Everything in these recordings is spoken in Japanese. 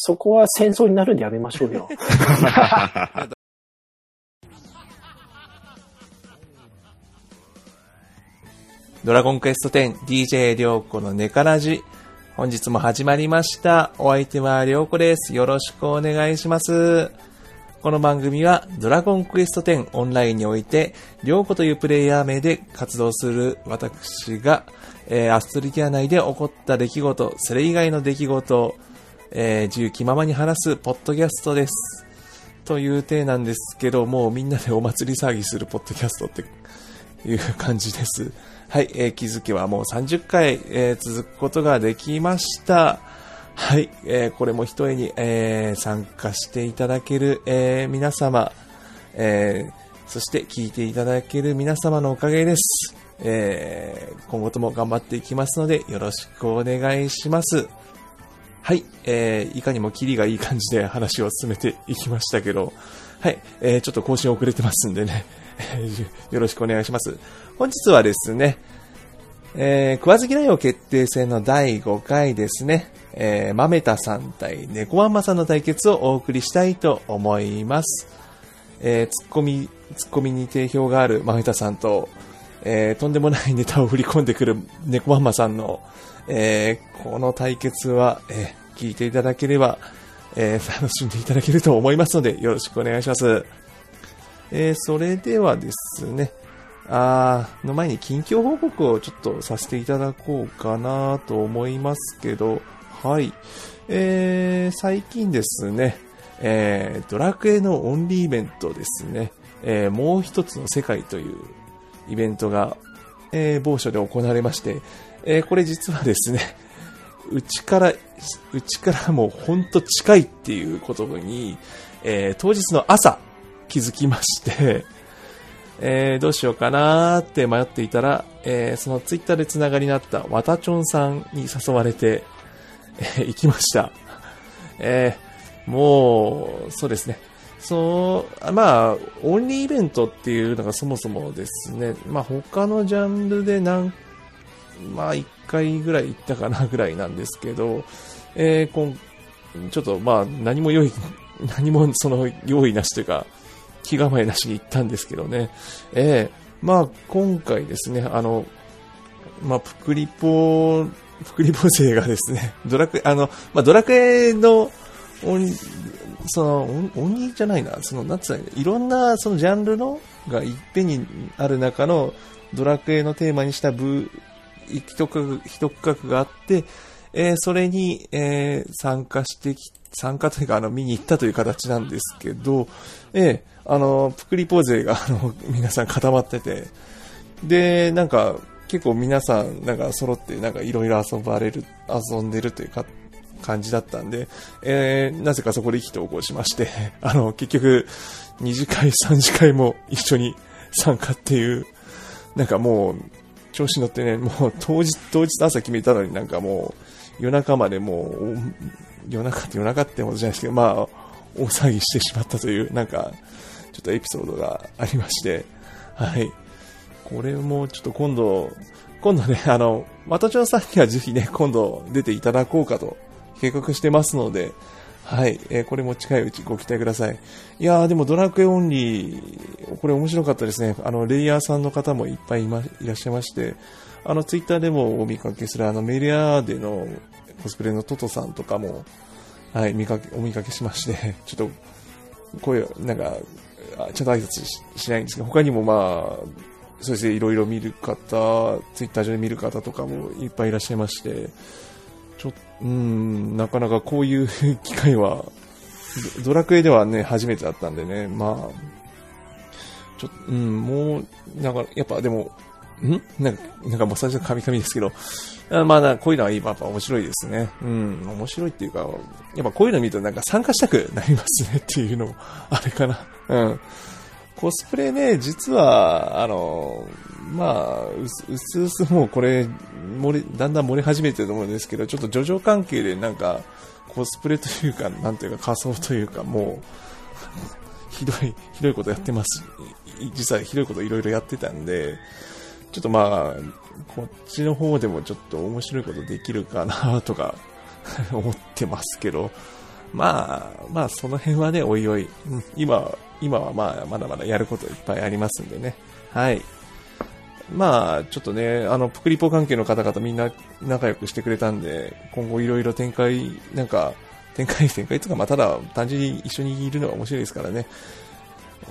そこは戦争になるんでやめましょうよ。ドラゴンクエスト 10DJ りょうこのネカラジ。本日も始まりました。お相手はりょうこです。よろしくお願いします。この番組はドラゴンクエスト10オンラインにおいて、りょうこというプレイヤー名で活動する私が、えーアストリティア内で起こった出来事、それ以外の出来事、えー自由気ままに話すポッドキャストです。という体なんですけど、もうみんなでお祭り騒ぎするポッドキャストっていう感じです。はい、えー気づけばもう30回、えー続くことができました。はい、えーこれも一重に、えー参加していただける、えー皆様、えーそして聞いていただける皆様のおかげです。えー今後とも頑張っていきますので、よろしくお願いします。はい、えーいかにもキリがいい感じで話を進めていきましたけど、はい、えーちょっと更新遅れてますんでね、よろしくお願いします。本日はですね、えー、食わず嫌いを決定戦の第5回ですね、えー、まめたさん対猫まんまさんの対決をお送りしたいと思います。えー、ツッコミ、ツッコミに定評があるまめたさんと、えー、とんでもないネタを振り込んでくる猫まんまさんの、えー、この対決は、えー聞いていただければ、えー楽しんでいただけると思いますので、よろしくお願いします。えーそれではですね、あの前に近況報告をちょっとさせていただこうかなと思いますけど、はい。えー最近ですね、えードラクエのオンリーイベントですね、えーもう一つの世界というイベントが、えー某所で行われまして、えーこれ実はですね、うちから、うちからもうほんと近いっていうことに、えー当日の朝気づきまして、えーどうしようかなーって迷っていたら、えーそのツイッターでつながりになったわたちょんさんに誘われて、えー行きました。えーもう、そうですね。そう、まあ、オンリーイベントっていうのがそもそもですね、まあ他のジャンルで何、まあ1回ぐらい行ったかなぐらいなんですけど、えー、こんちょっとまあ何も用意、何もその用意なしというか、気構えなしに行ったんですけどね。ええまあ今回ですね、あの、まあ、プクリポ、プクリポ勢がですね、ドラクエ、あの、まあ、ドラクエの、その、オンオンリーじゃないな、その、なんつうの、いろんな、そのジャンルの、がいっぺんにある中の、ドラクエのテーマにした部、一区画、一区画があって、えーそれに、えー参加してき、参加というか、あの、見に行ったという形なんですけど、えーあの、プクリポ勢が、あの、皆さん固まってて、で、なんか、結構皆さん、なんか揃って、なんかいろいろ遊ばれる、遊んでるというか、感じだったんで、えーなぜかそこで意気投合しまして、あの、結局、2次会、3次会も一緒に参加っていう、なんかもう、調子乗ってね、もう当日、当日朝決めたのになんかもう、夜中までもう、夜中って夜中ってことじゃないですけど、まあ、大騒ぎしてしまったという、なんか、ちょっとエピソードがありまして、はい。これもちょっと今度、今度ね、あの、またちょさんにはぜひね、今度出ていただこうかと計画してますので、はい、えーこれも近いうちご期待ください。いやー、でもドラクエオンリー、これ面白かったですね。あの、レイヤーさんの方もいっぱいい,、ま、いらっしゃいまして、あの、ツイッターでもお見かけする、あの、メリアーでのコスプレのトトさんとかも、はい、見かけ、お見かけしまして、ちょっと、声を、なんか、ちゃんと挨拶ししないんですけど、他にもまあ、そうですね、いろいろ見る方、ツイッター上で見る方とかもいっぱいいらっしゃいまして、ちょっうーん、なかなかこういう機会は、ドラクエではね、初めてだったんでね、まあ、ちょっと、うん、もう、なんか、やっぱでも、ん？なんか、なんかもう最初カミカミですけど、あまあな、こういうのはやっぱ面白いですね。うん、面白いっていうか、やっぱこういうの見るとなんか参加したくなりますねっていうのも、あれかな。うん。コスプレね、実は、あの、まあ、うすうすもうこれ、漏れ、だんだん漏れ始めてると思うんですけど、ちょっと叙情関係でなんか、コスプレというか、なんていうか仮装というか、もう、ひどい、ひどいことやってます。実はひどいこといろいろやってたんで、ちょっとまあ、こっちの方でもちょっと面白いことできるかなとか 思ってますけど、まあ、まあ、その辺はね、おいおい、うん、今、今はまあ、まだまだやることいっぱいありますんでね。はい。まあ、ちょっとね、あの、プクリポ関係の方々みんな仲良くしてくれたんで、今後いろいろ展開、なんか、展開、展開とか、まあ、ただ、単純に一緒にいるのが面白いですからね。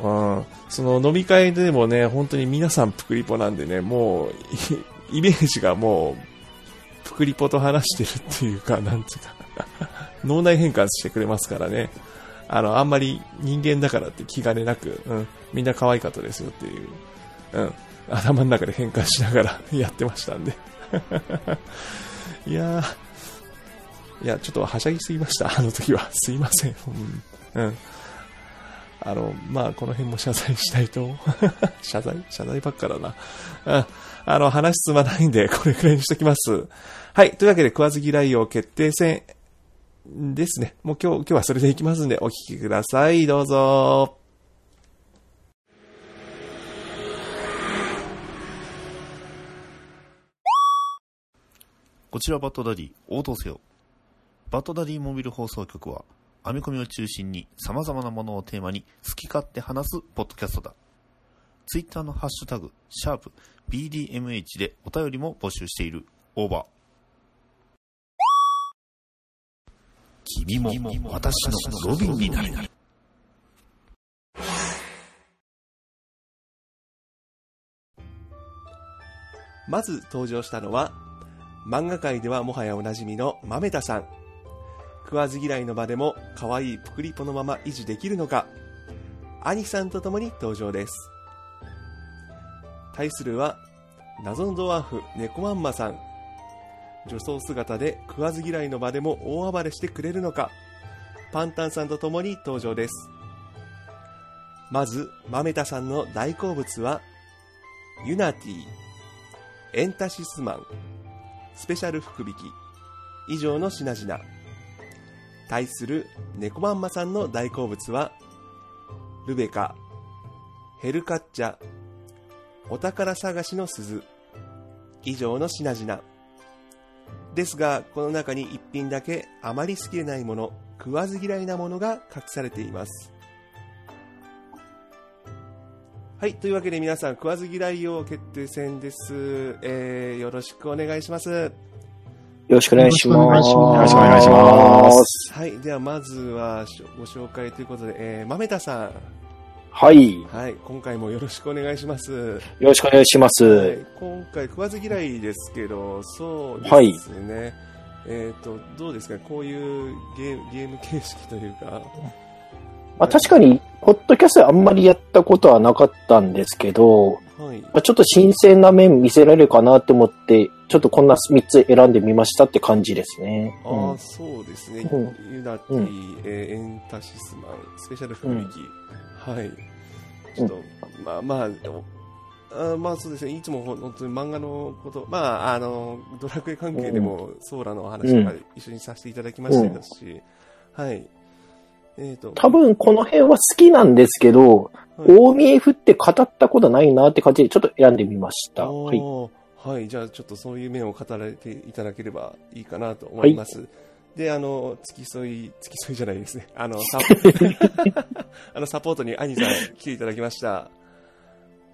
うん、その飲み会でもね、本当に皆さんプクリポなんでね、もう、イメージがもう、プクリポと話してるっていうか、なんつうか、脳内変換してくれますからね。あの、あんまり人間だからって気兼ねなく、うん、みんな可愛かったですよっていう、うん、頭の中で変換しながら やってましたんで。いやー、いや、ちょっとはしゃぎすぎました、あの時は。すいません。うん。うん。あの、まあ、この辺も謝罪したいと。謝罪？謝罪ばっかだな。うん。あの、話進まないんで、これくらいにしときます。はい。というわけで、食わず嫌いを決定戦ですね。もう今日、今日はそれでいきますんで、お聞きください。どうぞ。こちらバットダディ応答せよ。バットダディモビル放送局は、編み込みを中心に様々なものをテーマに好き勝手話すポッドキャストだ。ツイッターのハッシュタグ、シャープ BDMH でお便りも募集している。オーバー。君も私のロビンになる。まず登場したのは、漫画界ではもはやおなじみの豆田さん。食わず嫌いの場でも可愛いプクリポのまま維持できるのか、兄さんと共に登場です。対するは、謎のドワーフ猫まんまさん。女装姿で食わず嫌いの場でも大暴れしてくれるのか、パンタンさんと共に登場です。まず、豆田さんの大好物は、ユナティ、エンタシスマン、スペシャル福引き、以上の品々。対する猫まんまさんの大好物は、ルベカ、ヘルカッチャ、お宝探しの鈴、以上の品々。ですが、この中に一品だけあまり好きでないもの、食わず嫌いなものが隠されています。はい。というわけで皆さん、食わず嫌い王決定戦です。えー、よろしくお願いします。よろしくお願いします。よよろしくお願いします。はい。では、まずはしょご紹介ということで、えー、豆田さん。はい。よはい。今回もよろしくお願いします。ろしくお願いします。はい。今回、食わず嫌いですけど、そうですね。えっ、と、どうですか？こういうゲーム、ゲーム形式というか。まあ、確かに、ポッドキャストあんまりやったことはなかったんですけど、はい。まあ、ちょっと新鮮な面見せられるかなって思って、ちょっとこんな3つ選んでみましたって感じですね。ああ、うんそうですね。うんユナティ、うんえーエンタシスマン、スペシャル福引き。はい。ちょっと、まあまあ、でもあーまあそうですね。いつもほ本当に漫画のこと、まあ、あの、ドラクエ関係でも、ソーラのお話とか一緒にさせていただきましたし、はい。えっ、と、多分この辺は好きなんですけど、はい大見え振って語ったことないなって感じでちょっと選んでみました。はい。はい。じゃあ、ちょっとそういう面を語られていただければいいかなと思います。で、あの、付き添い、付き添いじゃないですね。あの、サ あのサポートに兄さん来ていただきました。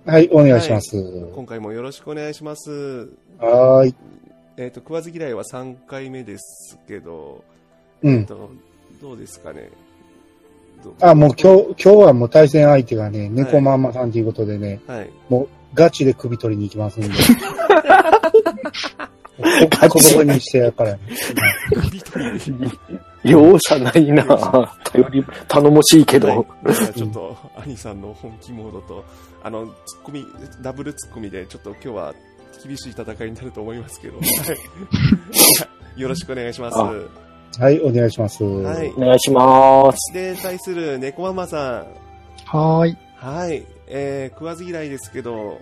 はい、お願いします。今回もよろしくお願いします。はーい。えっ、と、食わず嫌いは3回目ですけど、うん。えっと、どうですかね。あ、もう今日、今日はもう対戦相手がね、猫まんまさんということでね、はい。もうガチで首取りに行きますんで。ガチここにしてやからね。容赦ないな頼り、頼もしいけど。はい、ちょっと、兄さんの本気モードと、あの、ツッコミ、ダブルツッコミで、ちょっと今日は厳しい戦いになると思いますけど、はい。よろしくお願いします。あははい、お願いします。い。お願いします。で、対する猫ママさん。はーい。はい。えー、食わず嫌いですけど、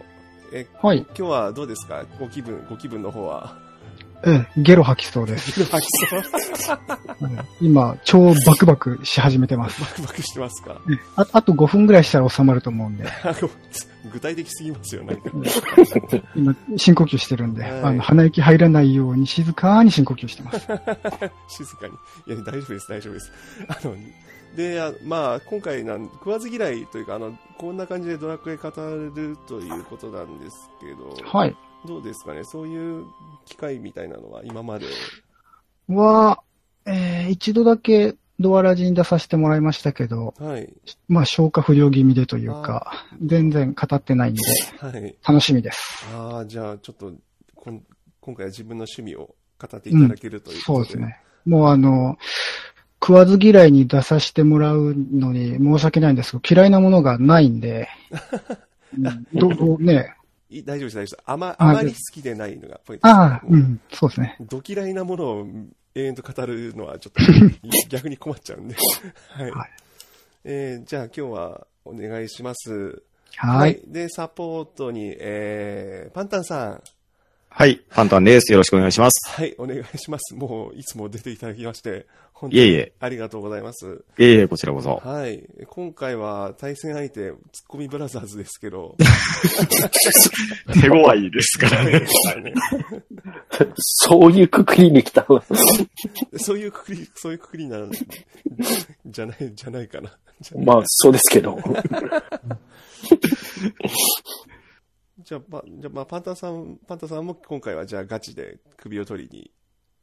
え、はい。今日はどうですか？ご気分、ご気分の方は。ええ、ゲロ吐きそうです。吐きそう。うん今、超バクバクし始めてます。バクバクしてますか？ええああと5分ぐらいしたら収まると思うんで、具体的すぎますよ、なんか。今、深呼吸してるんで、はいあの、鼻息入らないように静かに深呼吸してます。静かに。いや、大丈夫です、大丈夫です。あの、で、あまあ、今回なん、食わず嫌いというか、あの、こんな感じでドラクエ語るということなんですけど、はい。どうですかね、そういう機会みたいなのは今まで、は、えー一度だけドアラジに出させてもらいましたけど、はい、まあ消化不良気味でというか、全然語ってないんで、はい。楽しみです。ああ、じゃあ、ちょっと、こん今回は自分の趣味を語っていただけるということで。そうですね。もうあの、食わず嫌いに出させてもらうのに申し訳ないんですけど、嫌いなものがないんで、うんどどうね、い大丈夫です、大丈夫です。あま、ああまり好きでないのがポイントです。ああ、もうん、そうですね。ど嫌いなものを永遠と語るのはちょっと 逆に困っちゃうんで。はい。はいえーじゃあ今日はお願いします。はい。で、サポートに、えー、パンタンさん。はい、パンタンです。よろしくお願いします。はい、お願いします。もう、いつも出ていただきまして、本当にいえいえありがとうございます。いえいえ、こちらこそ。はい。今回は対戦相手、ツッコミブラザーズですけど、手強いですからね。そういうくくりに来たの。そういうくくり、そういうくくりになる、じゃない、じゃないかな。まあ、そうですけど。じゃあ、ま、じゃあ、まあ、パンタンさん、パンタンさんも今回はじゃあガチで首を取りに。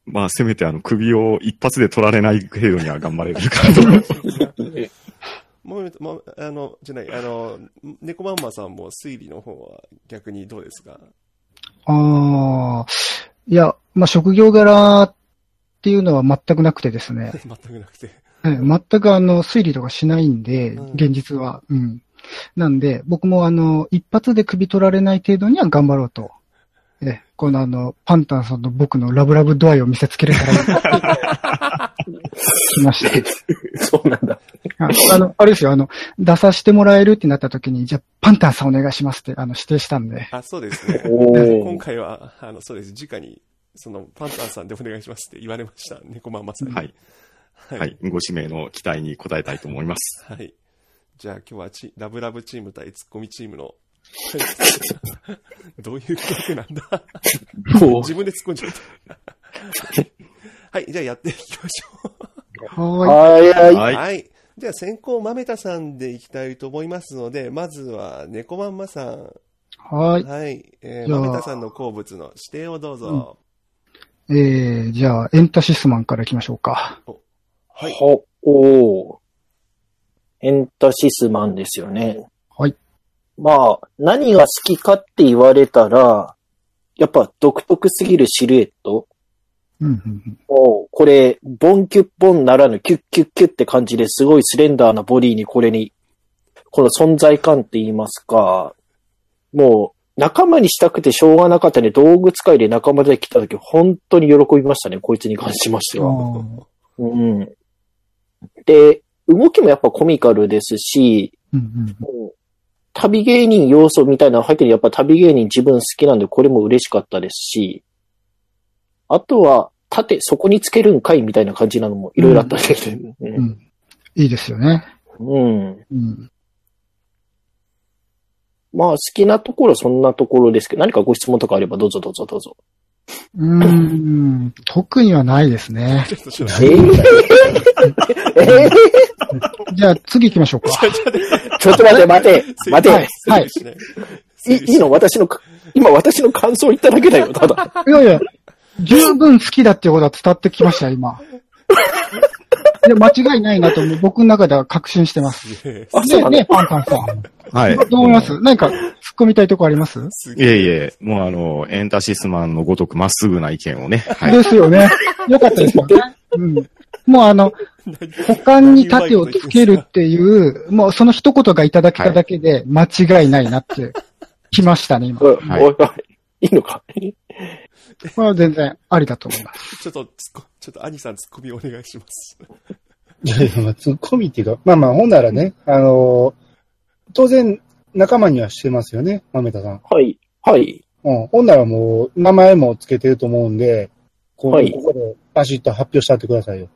まあ、せめてあの、首を一発で取られない程度には頑張れるかと思います。もう、もう、あの、じゃない、あの、猫マンマさんも推理の方は逆にどうですか？ああ、いや、まあ職業柄っていうのは全くなくてですね、全くなくて。ええ全くあの、推理とかしないんで、うん現実は。うん。なんで、僕もあの、一発で首取られない程度には頑張ろうと。ええ、このあの、パンタンさんの僕のラブラブ度合いを見せつけれたらいいな 来ました。そうなんだ。ああの、あれですよ、あの、出させてもらえるってなった時に、じゃあ、パンタンさんお願いしますって、あの、指定したんで。あ、そうですね。お 今ー。回は、あの、そうです。直に、その、パンタンさんでお願いしますって言われました。猫マンマさんに。はい。ははい。ご指名の期待に応えたいと思います。はい。じゃあ今日はチラブラブチーム対ツッコミチームの、どういうわけなんだ？自分で突っ込んじゃった。はい、じゃあやっていきましょははいはい。う。はいはい。じゃあ先行豆田さんでいきたいと思いますので、まずは猫まんまさん。い。はい。はい。えー、じゃあ豆田さんの好物の指定をどうぞ。えー、じゃあ、エンタシスマンから行きましょうか。はい。ほ、おー。エンタシスマンですよね。はい。まあ、何が好きかって言われたら、やっぱ独特すぎるシルエット。うん、うん、もう、これ、ボンキュッボンならぬキュッキュッキュッって感じですごいスレンダーなボディにこれに、この存在感って言いますか、もう、仲間にしたくてしょうがなかったね、道具使いで仲間で来た時、本当に喜びましたね、こいつに関しましてうん。は。あうん。で、動きもやっぱコミカルですし、ーうん、もう旅芸人要素みたいなの入ってるやっぱ旅芸人自分好きなんでこれも嬉しかったですし、あとは、盾そこにつけるんかいみたいな感じなのもいろいろあったんで、ううん。うんん。いいですよね。うん。うん。まあ好きなところはそんなところですけど、何かご質問とかあればどうぞどうぞどうぞ。うーん。特にはないですね。えー、え じゃあ、次行きましょうか。ー、ちょっと待て待てと 待て、はいはいいいいいの？私のか、今私の感想言っただけだよ、ただ。いやいや、十分好きだっていうことは伝わってきましたよ、今。いや、間違いないなと、僕の中では確信してます。えあ、そうね、なんだね、。パンパンさん。はい。どう思います？何か突っ込みたいとこあります？すいえいえ、もうあの、エンタシスマンのごとくまっすぐな意見をね。はい。ですよね。よかったですよね。うん。もうあの、股間に盾をつけるっていう、もうその一言がいただけただけで間違いないなって、来ましたね、今。はいいいのか？これは全然ありだと思います。ちょっとちょっと兄さん突っ込みお願いします。いやいや、まあ、ツッコミっていうか、まあまあ、ほんならね、あのー当然、仲間にはしてますよね、豆田さん。はい、はい。うん。ほんならもう、名前もつけてると思うんで、こはいここでバシッと発表してあってくださいよ。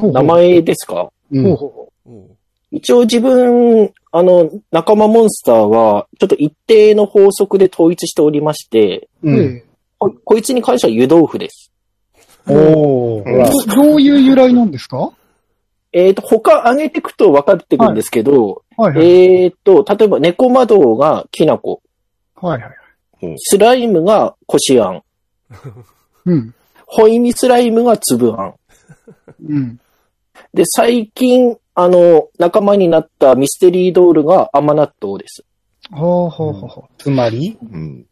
名前ですか？うんほうほおう一応自分、あの、仲間モンスターは、ちょっと一定の法則で統一しておりまして、うん。えここいつに関しては湯豆腐です。おー、ほら。えどどういう由来なんですか？はえっ、と、他上げていくと分かってくるんですけど、いはい。えっ、と、例えば猫窓がきなこ、はいはい。スライムがこしあん、うん。ホイミスライムがつぶあん。うん。で、最近、あの、仲間になったミステリードールが甘納豆です。ほうほうほうほつまり、うん。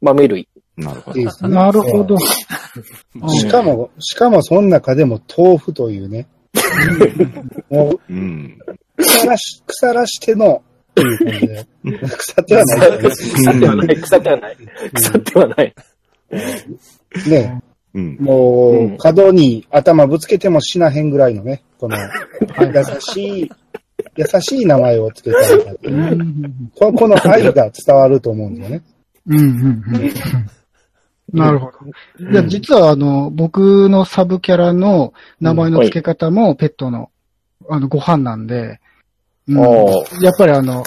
豆類。なるほど。なるほど。しかも、しかもその中でも豆腐というね。もう、うん。腐らし、腐らしての。腐ってはない 腐ってはない、腐ってはない。腐ってはない。ね。うん。もう、うん角に頭ぶつけても死なへんぐらいのね、この、優しい、優しい名前をつけたいう。ん。ここの愛が伝わると思うんだよね。うん。うん。うん。なるほど。いや、実はあの、僕のサブキャラの名前の付け方もペットの、あの、ご飯なんで、うんおやっぱりあの、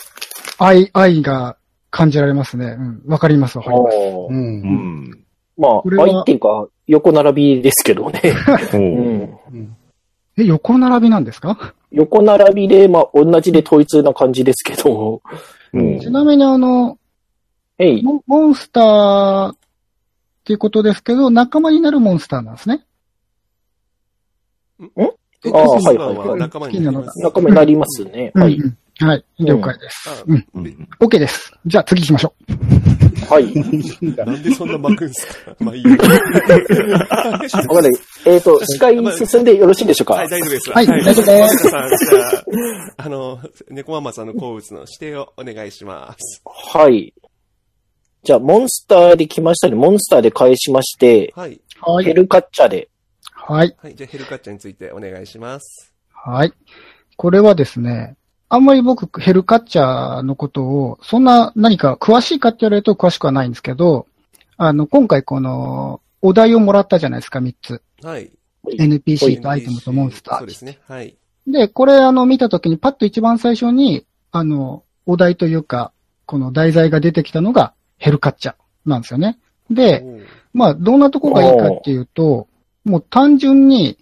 愛、愛が感じられますね。うん。わかります、わかります。うん。うん。まあこれ、は愛っていうか、横並びですけどね。え、横並びなんですか？横並びで、まあ、同じで統一な感じですけど。うんちなみにあの、えい。モモンスターっていうことですけど、仲間になるモンスターなんですね。え？あーはいはいは仲間になります。仲間になりますね。はい。うんうんはい。了解です。あうん。うん。OK です。じゃあ次行きましょはい。なんでそんな巻くんすか？まあいいよ。わかんない。えっ、と、司会進んでよろしいでしょうか？はい、大丈夫です。はい大丈夫ですあの、猫ママさんの好物の指定をお願いします。はい。じゃあ、モンスターで来ましたね。モンスターで返しまして、はい。う。はヘルカッチャで。はい。はい、じゃあヘルカッチャについてお願いします。はい。これはですね、あんまり僕、ヘルカッチャーのことを、そんな何か詳しいかって言われると詳しくはないんですけど、あの、今回この、お題をもらったじゃないですか、3つ。はい。NPC とアイテムとモンスター。そうですね。はい。で、これあの、見たときにパッと一番最初に、あの、お題というか、この題材が出てきたのが、ヘルカッチャなんですよね。で、まあ、どんなとこがいいかっていうと、もう単純に、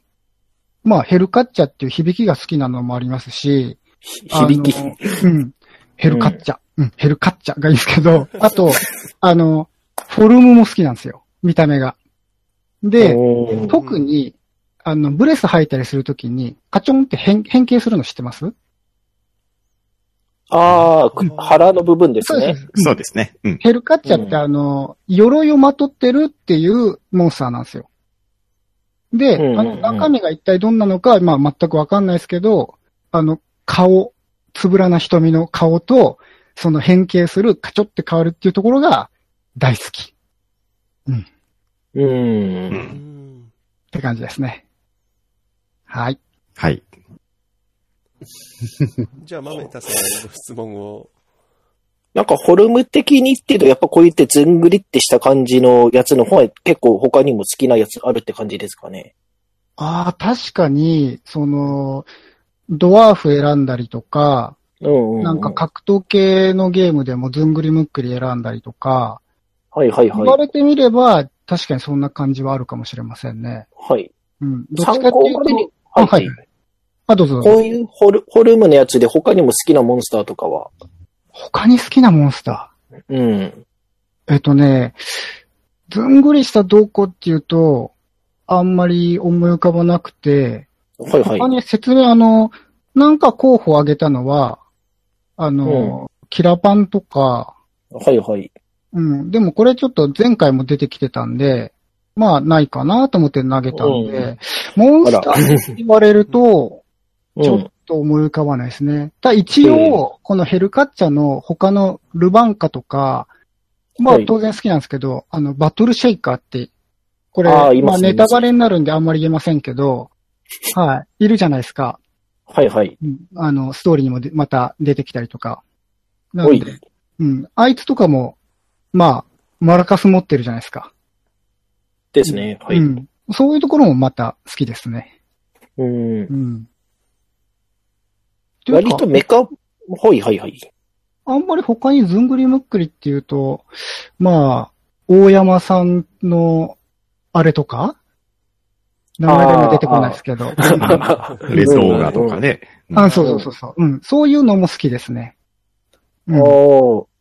まあ、ヘルカッチャっていう響きが好きなのもありますし、響き。うん。ヘルカッチャ。うん、ヘルカッチャがいいんですけど、あと、あの、フォルムも好きなんですよ。見た目が。で、特に、あの、ブレス履いたりするときに、カチョンって変変形するの知ってます？ああ、腹の部分ですね。す。そうですね。うん。ヘルカッチャってあの、鎧をまとってるっていうモンスターなんですよ。で、うんうんうんあの、中身が一体どんなのか、まあ全くわかんないですけど、あの、顔、つぶらな瞳の顔と、その変形する、カチョって変わるっていうところが大好きうん。う。うんん。って感じですね。はい。はい。じゃあ、マメタさんのご質問を。なんか、フォルム的にっていうと、やっぱこう言ってずんぐりってした感じのやつの方は結構他にも好きなやつあるって感じですかね。ああ、確かに、その、ドワーフ選んだりとか、うん、うん。なんか格闘系のゲームでもずんぐりむっくり選んだりとか、はいはい言わはい。れてみれば、確かにそんな感じはあるかもしれませんね。はい。うん。どっち参かっていうと、、はあはいい。あ、どうぞどうぞ。こういうフォルフォルムのやつで他にも好きなモンスターとかは？他に好きなモンスタうん。ー。えっとね、ずんぐりしたどうこっていうと、あんまり思い浮かばなくて、はいはい他。に説明、あの、なんか候補を挙げたのは、あの、キラパンとか、はいはい。うん。でもこれちょっと前回も出てきてたんで、まあないかなと思って投げたんで、モンスターって言われると、う んちょっと思い浮かばないですね。ただ一応、このヘルカッチャの他のルバンカとか、まあはい当然好きなんですけど、あの、バトルシェイカーって、これ、あますまあネタバレになるんであんまり言えませんけど、はい、いるじゃないですか。はいはい。うんあの、ストーリーにもでまた出てきたりとか。なおい。んで、うん。あいつとかも、まあ、マラカス持ってるじゃないですか。ですね。はい。うん。そういうところもまた好きですね。うんう。ん。割とメカ、はいはいはい。あんまり他にずんぐりむっくりっていうと、まあ、大山さんの、あれとか？名前が今出てこないですけど。レゾーガとかね。あ、そうそうそうそう。うん。そういうのも好きですね。うん。うん、おー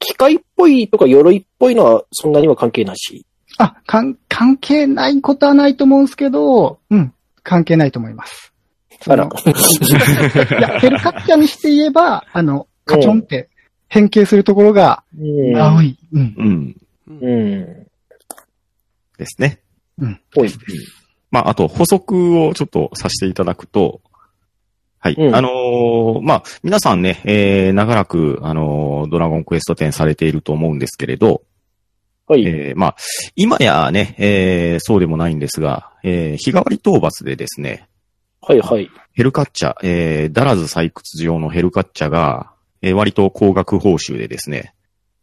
機械っぽいとか鎧っぽいのはそんなには関係なし。あ、かん、関係ないことはないと思うんですけど、うん。関係ないと思います。あのいや、ヘルカッチャにして言えば、あの、カチョンって変形するところがうん。青い。うん。うん。うん。ですね。ほい。まあ、あと補足をちょっとさせていただくと、はい。うんあのーまあ、皆さんね、えー、長らく、あのードラゴンクエスト10されていると思うんですけれど、はい。えー、まあ、今やね、えー、そうでもないんですが、えー、日替わり討伐でですね、はいはい。ヘルカッチャ、えー、ダラズ採掘場のヘルカッチャが、えー、割と高額報酬でですね、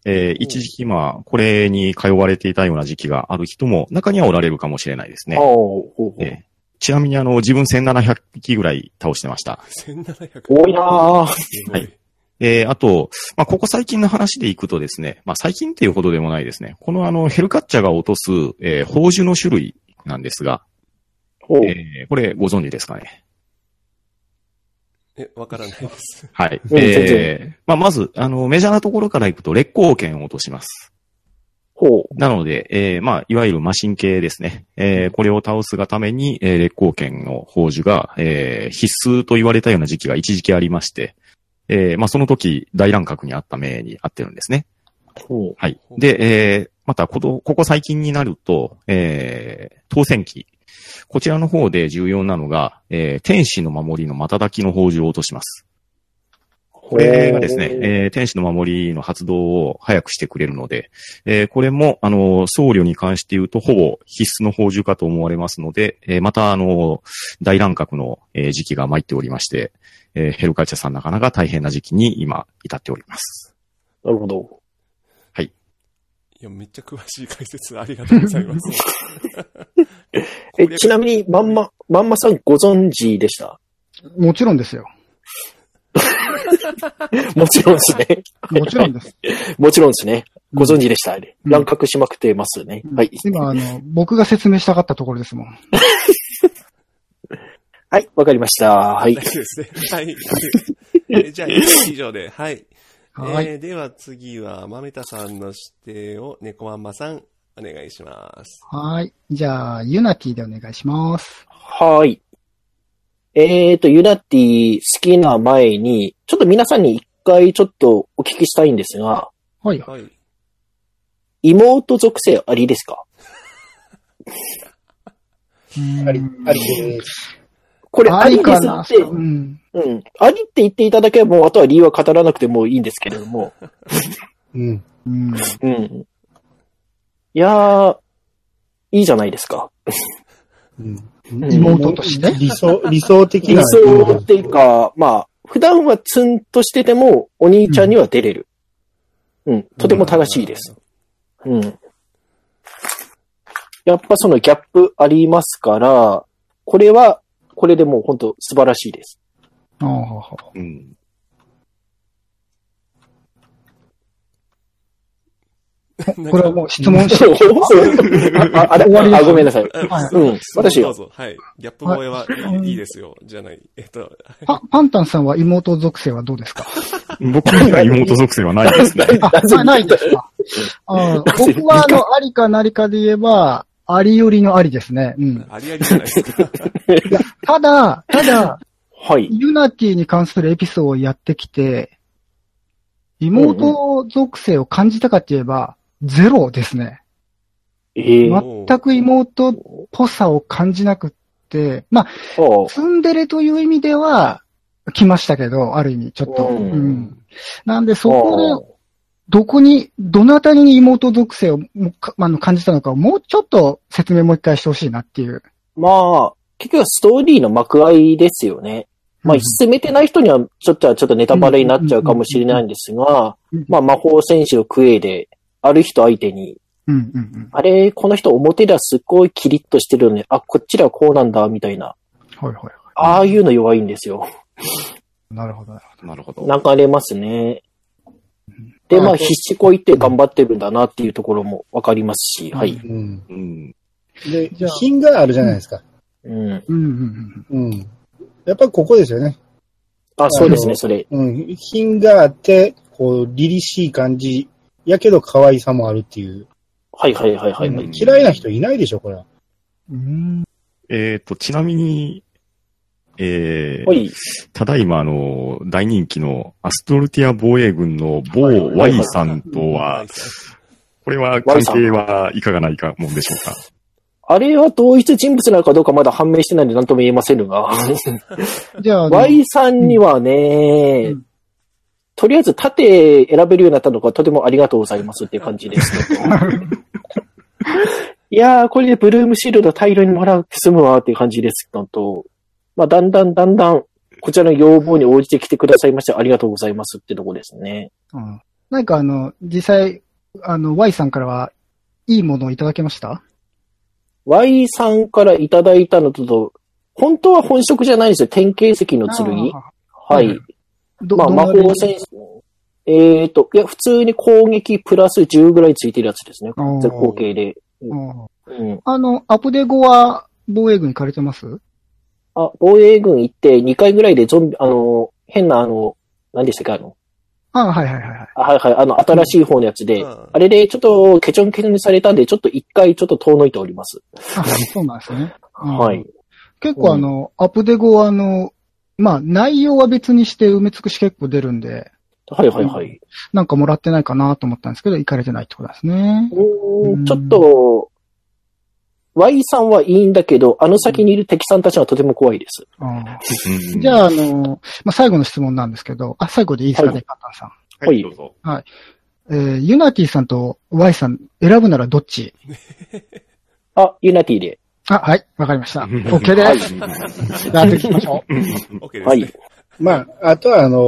えー、一時期まあ、これに通われていたような時期がある人も中にはおられるかもしれないですね。ああ、ほうほう。えーちなみにあの、自分1700匹ぐらい倒してました。1700。多いなぁ。すごい。えー、あと、まあ、ここ最近の話でいくとですね、まあ、最近っていうほどでもないですね。このあの、ヘルカッチャが落とす、えー、宝珠の種類なんですが。えー、これご存知ですかね？え、わからないです。はい。えー、まあ、まず、あの、メジャーなところからいくと、劣光剣を落とします。ほう。なので、えー、まあ、いわゆるマシン系ですね。えー、これを倒すがために、えー、劣光剣の宝珠が、えー、必須と言われたような時期が一時期ありまして、えー、まあ、その時、大乱獲にあった名にあってるんですね。ほはい。で、えー、また、この、ここ最近になると、えー、当選機。こちらの方で重要なのが、えー、天使の守りの瞬きの宝珠を落とします。これがですね、えー、天使の守りの発動を早くしてくれるので、えー、これも、あの、僧侶に関して言うと、ほぼ必須の宝珠かと思われますので、えー、また、あの、大乱獲の、えー時期が参っておりまして、えー、ヘルカチャさんなかなか大変な時期に今、至っております。なるほど。いや、めっちゃ詳しい解説ありがとうございます。え、ちなみに、まんま、まんまさんご存知でした？もちろんですよ。もちろんですね。もちろんです。もちろんですね。ご存知でした？うん乱獲しまくってますね。はい。今、あの、僕が説明したかったところですもん。はい、わかりました。はい大。丈夫ですね。はい。えじゃあ、以上で、はい。はい。えー、では次は、まめたさんの指定を、猫まんまさん、お願いします。はい。じゃあ、ユナティでお願いします。はい。えーと、ユナティ好きな前に、ちょっと皆さんに一回ちょっとお聞きしたいんですが、はい。はい。妹属性ありですか？あり、ありです。これあありですりかなって、うん。うん。ありって言っていただければもうあとは理由は語らなくてもいいんですけれども、うん。うん。うん。いやー、いいじゃないですか。うん妹として理想、理想的理な。想っていうか、まあ、普段はツンとしてても、お兄ちゃんには出れる。うん、とても正しいです。うん。やっぱそのギャップありますから、これは、これでもう本当素晴らしいです。ああ、うん。これはもう質問して、あああれ？終わりですあ、ごめんなさい。はいうん、私よ。どうぞ。はい。ギャップ萌えはいいいですよ。じゃない。えっと、パパンタンさんは妹属性はどうですか？僕には妹属性はないですね。あ、あないですか？あー僕は、あの、ありかなりかで言えば、ありよりのありですね。うん。ありありじゃないですか。ただ、ただ、はい。ユナティに関するエピソードをやってきて、妹属性を感じたかって言えば、ゼロですね。ええま全く妹っぽさを感じなくって、まあ、はツンデレという意味では、来ましたけど、ある意味、ちょっと。ううんん。なんで、あそこで、どこに、どのあたりに妹属性をあの感じたのかをもうちょっと説明もう一回してほしいなっていう。まあ、結局はストーリーの幕開ですよね。まあ、進めてない人には、ちょっとはちょっとネタバレになっちゃうかもしれないんですがうん、まあ、魔法戦士のクエで、ある人相手に、うんうんうん。あれ、この人表ではすっごいキリッとしてるのに、あ、こっちらはこうなんだ、みたいな。はいはいはああいうの弱いんですよ。い。なるほどなるほなるほど。流れますね。で、まあ、必死こいて頑張ってるんだなっていうところもわかりますし、はい。うん。うん。でじゃあ、品があるじゃないですか。うん。ど。うんうんうん。うん。やっぱりここですよね。あ、そうですね、それ。うん。品があって、こう、凛々しい感じ。やけど可愛さもあるっていう。はいはいはいはい。うん嫌いな人いないでしょ、これは。うん。えっ、と、ちなみに、えーはい。ただいま、あの、大人気のアストルティア防衛軍の某はいはいはい Y さんとははい、これは関係はいかがないかもんでしょうか？あれは同一人物なのかどうかまだ判明してないんで何とも言えませんが、じゃあ、Y さんにはね、うんとりあえず縦選べるようになったのがとてもありがとうございますっていう感じですけど。いやー、これでブルームシールド大量にもらう済むわっていう感じですのと、まあ、だんだんだんだん、こちらの要望に応じてきてくださいましてありがとうございますってとこですね。うん。なんかあの、実際、あの、Y さんからは、いいものをいただけました？Y さんからいただいたのと、本当は本職じゃないんですよ。天形石の剣。あはい。ーどまあ、魔法戦士。えっ、と、いや、普通に攻撃プラス10ぐらいついてるやつですね。絶好形で。うんうん。あの、アプデ後は防衛軍行かれてます？あ、防衛軍行って2回ぐらいでゾンビ、あの、変なあの、何でしたっけ、あの、あはいはいはいはい。あはいはい、あの、新しい方のやつで、うんあれでちょっとケチョンケチョンにされたんで、ちょっと一回ちょっと遠のいております。あそうなんですね。うんはい。結構あの、アプデ後はあの、まあ、内容は別にして埋め尽くし結構出るんで、はいはいはい。なんかもらってないかなと思ったんですけど、行かれてないってことですね。うんうーんちょっと、Y さんはいいんだけど、あの先にいる敵さんたちはとても怖いです。うんじゃあ、あの、まあ、最後の質問なんですけど、あ、最後でいいですかね、はいカタンさん。はいどうぞ。えーユナティさんと Y さん選ぶならどっち？あ、ユナティで。あ、はい、わかりました。OK です。じゃあ、次行きましょう。OK です、ね。はい。まあ、あとはあの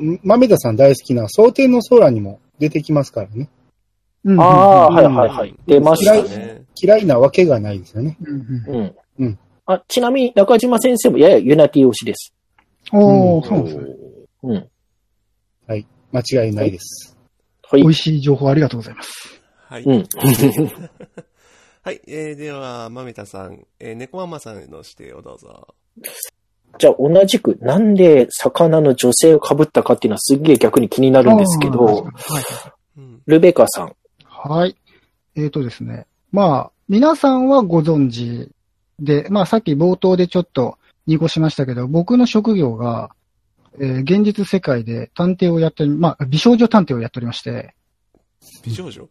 ー、豆田さん大好きな蒼天の空にも出てきますからね。うんああ、うんはいはいはい。出ましたね。ね。嫌いなわけがないですよね。うんうんあ、ちなみに中島先生もややユナティ推しです。おー、そうですね。うん。間違いないです。はい美。味しい情報ありがとうございます。はい。うん。はい。えー、では、まめたさん、えー、猫ママさんの指定をどうぞ。じゃあ同じく、なんで魚の女性を被ったかっていうのはすっげえ逆に気になるんですけど、はい。うん。ルベカさん。はい。えーとですね。まあ、皆さんはご存知で、まあさっき冒頭でちょっと濁しましたけど、僕の職業が、えー現実世界で探偵をやってる、まあ、美少女探偵をやっておりまして、美少女？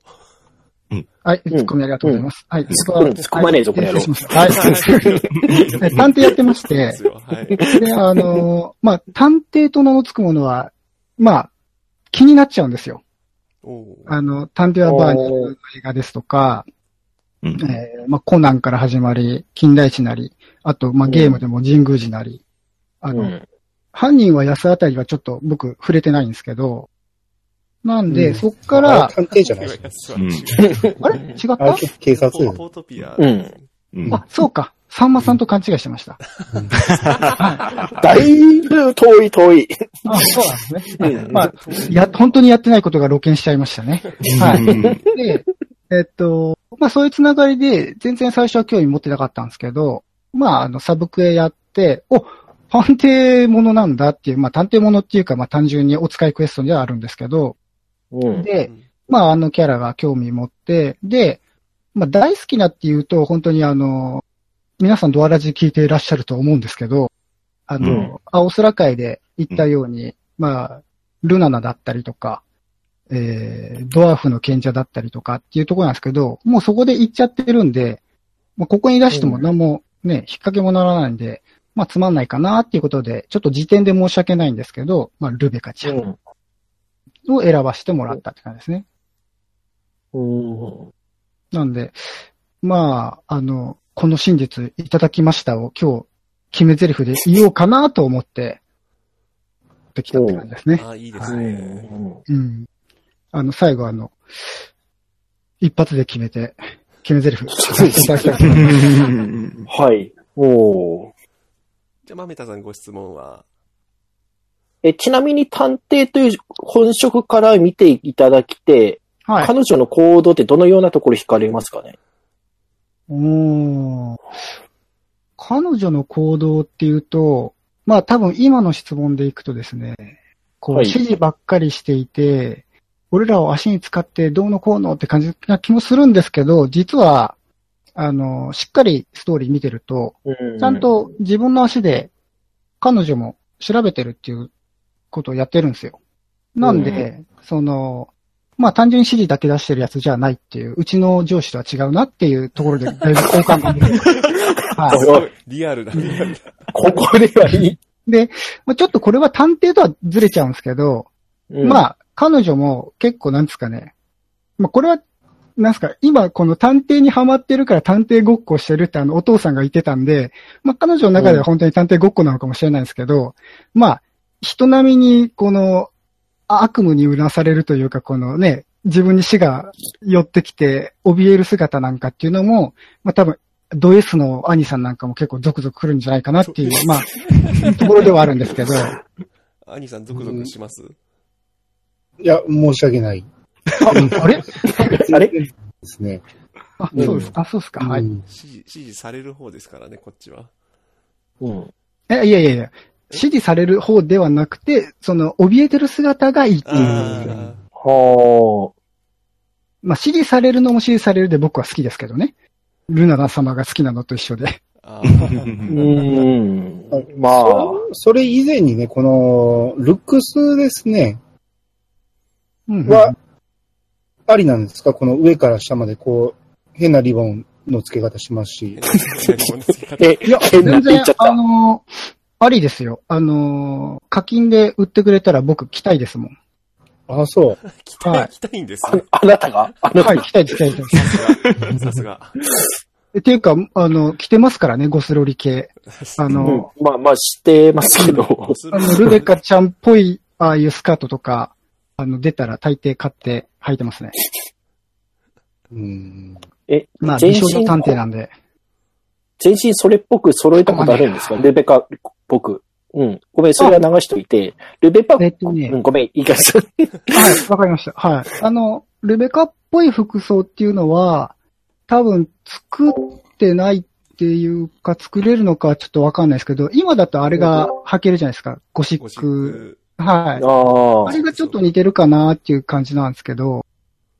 はい、うんツッコミありがとうございます。はい、突っ込む突っ込まねえぞこの野郎はい失礼しましたはい。え探偵やってましてで、すよ。はい。で、あのーまあ、探偵と名の付くものは、まあ、気になっちゃうんですよ。あの、探偵はバーニャルの映画ですとか、うんえーまあ、コナンから始まり、近代史なり、あと、まあ、ゲームでも神宮寺なり、あの、うん。犯人は安あたりはちょっと僕触れてないんですけど、なんで、うんそっから、探偵じゃない？素うん晴らしいあれ？違った？警察？ポよポートピア。うんうんあ、そうか。さんまさんと勘違いしてました。だいぶ遠い遠い。あ、そうなんですね。うんまあ、や、本当にやってないことが露見しちゃいましたね。はい。で、えっと、まあそういうつながりで、全然最初は興味持ってなかったんですけど、まああの、サブクエやって、お探偵ものなんだっていう、まあ探偵ものっていうか、まあ単純にお使いクエストではあるんですけど、うん。で、まああのキャラが興味持って、で、まあ大好きなっていうと、本当にあの、皆さんドアラジ聞いていらっしゃると思うんですけど、あの、うん。青空会で言ったように、まあ、ルナナだったりとか、えー、ドワーフの賢者だったりとかっていうところなんですけど、もうそこで行っちゃってるんで、まあ、ここに出しても何もね、引っ掛けもならないんで、まあつまんないかなっていうことで、ちょっと時点で申し訳ないんですけど、まあルベカちゃん。うんを選ばせてもらったって感じですね。うん。なんで、まあ、あの、この真実いただきましたを今日決め台詞で言おうかなと思って、できたって感じですね。あ、いいでうすね。ん。うん。あの、最後あの、一発で決めて、決め台詞。はい。おーじゃあ、まめたさんご質問は、え、ちなみに探偵という本職から見ていただきて、はい。彼女の行動ってどのようなところ惹かれますかね？おー彼女の行動っていうと、まあ多分今の質問でいくとですね、こうはい。指示ばっかりしていて、俺らを足に使ってどうのこうのって感じな気もするんですけど、実は、あの、しっかりストーリー見てると、ちゃん、と自分の足で彼女も調べてるっていうことをやってるんですよ。なんで、その、まあ単純に指示だけ出してるやつじゃないっていう、うちの上司とは違うなっていうところでだいぶ好感が。はい。リアルだ、リアルだ。ここではいい。で、まあ、ちょっとこれは探偵とはずれちゃうんですけど、うんまあ、彼女も結構なんですかね。まあ、これは、なんですか、今この探偵にハマってるから探偵ごっこをしてるってあのお父さんが言ってたんで、まあ、彼女の中では本当に探偵ごっこなのかもしれないですけど、まあ、人並みにこの悪夢にうなされるというか、このね、自分に死が寄ってきて怯える姿なんかっていうのも、まあ多分、ド S の兄さんなんかも結構ゾクゾク来るんじゃないかなっていう、まあ、ところではあるんですけど、兄さん、ゾクゾクします、いや、申し訳ない。あれ？あれ？ですね。あ、そうです。あ、そうですか？はい。うん指示、指示される方ですからね、こっちは。うん。え、いやいやいや、指示される方ではなくて、その、怯えてる姿がいいっていう。あはまあ、指示されるのも指示されるで僕は好きですけどね。ルナナ様が好きなのと一緒で。あ。ああ。うーん。まあ、そそれ以前にね、この、ルックスですね、うんうんは、ありなんですか？この上から下までこう、変なリボンの付け方しますし。え、いや、全然あのありですよ。あの課金で売ってくれたら僕来たいですもん。あ、そう。来たい、来たいんですああなたが？あなたはい、が、来たいです、来たいです。さすが。っていうか、あの、着てますからね、ゴスロリ系。あうんの、まあまあ知ってますけど、あの、ルベカちゃんっぽい、ああいうスカートとか、あの、出たら大抵買って履いてますね。うん。え、まあ、全身美少女探偵なんで。全身それっぽく揃えたことあるんですか？ルベカっぽく。うん。ごめん、それは流しといて、ルベパ、えっとねうん、ごめん、いいかしら。はい、わかりました。はい。あの、ルベカっぽい服装っていうのは、多分作ってないっていうか、作れるのかちょっとわかんないですけど、今だとあれが履けるじゃないですか。ゴシッック。ク。はい。あああれがちょっと似てるかなっていう感じなんですけど、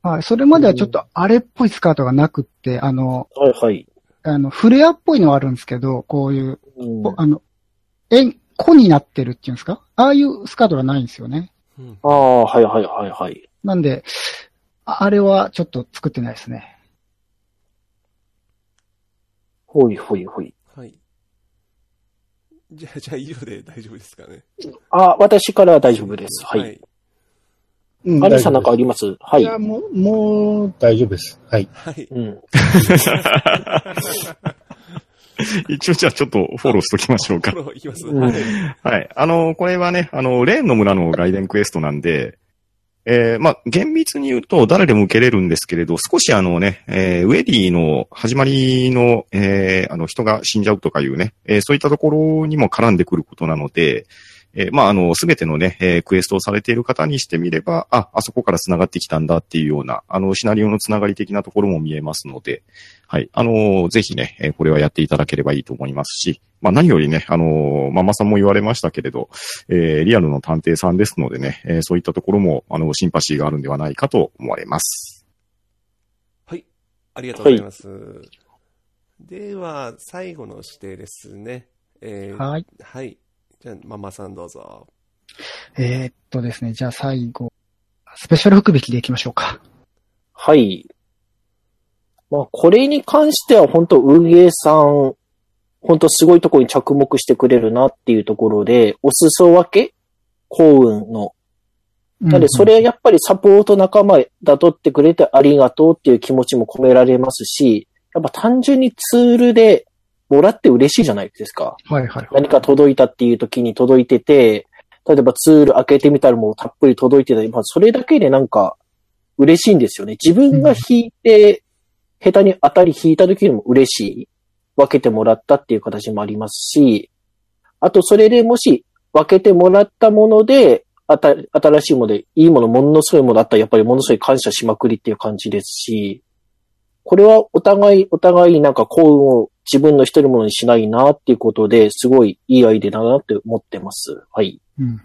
はい。それまではちょっとあれっぽいスカートがなくって、あの、はいはい。あの、フレアっぽいのはあるんですけど、こういう、あの、円、子になってるっていうんですか？ああいうスカートがないんですよね。うんああ、はいはいはいはい。なんで、ああれはちょっと作ってないですね。ほいほいほい。はい。じゃあ、じゃあ以上で大丈夫ですかね。あ、私からは大丈夫です。はい。うんアニさんなんかありますはいい。や、もう、もう大丈夫です。はい。はい。うん。一応じゃあちょっとフォローしときましょうかフ。ォローいきます。うんはい。はい。あの、これはね、あの、レーンの村の外伝クエストなんで、えーまあ、厳密に言うと誰でも受けれるんですけれど、少しあのね、えーウェディの始まりの、えーあの、人が死んじゃうとかいうね、えーそういったところにも絡んでくることなので、えーまあ、あの、すべてのね、えークエストをされている方にしてみれば、あ、あそこから繋がってきたんだっていうような、あの、シナリオの繋がり的なところも見えますので、はい。あの、ぜひね、えーこれはやっていただければいいと思いますし、まあ何よりね、あの、ママさんも言われましたけれど、えーリアルの探偵さんですのでね、えーそういったところも、あの、シンパシーがあるんではないかと思われます。はい。ありがとうございます。では、最後の指定ですね。えーはい。はい。じゃあ、ママさんどうぞ。えーっとですね、じゃあ最後、スペシャル福引きでいきましょうか。はい。まあ、これに関しては本当運営さん、本当すごいところに着目してくれるなっていうところで、お裾分け？幸運の。なんで、それやっぱりサポート仲間だとってくれてありがとうっていう気持ちも込められますし、やっぱ単純にツールでもらって嬉しいじゃないですか。はいはいはい。何か届いたっていう時に届いてて、例えばツール開けてみたらもうたっぷり届いてたり、まあそれだけでなんか、嬉しいんですよね。自分が引いて、下手に当たり引いた時にも嬉しい。分けてもらったっていう形もありますし、あとそれでもし分けてもらったもので、新しいもので、いいもの、ものすごいものだったらやっぱりものすごい感謝しまくりっていう感じですし、これはお互い、お互いなんか幸運を自分の一人ものにしないなっていうことで、すごいいいアイデアだなって思ってます。はい。うん。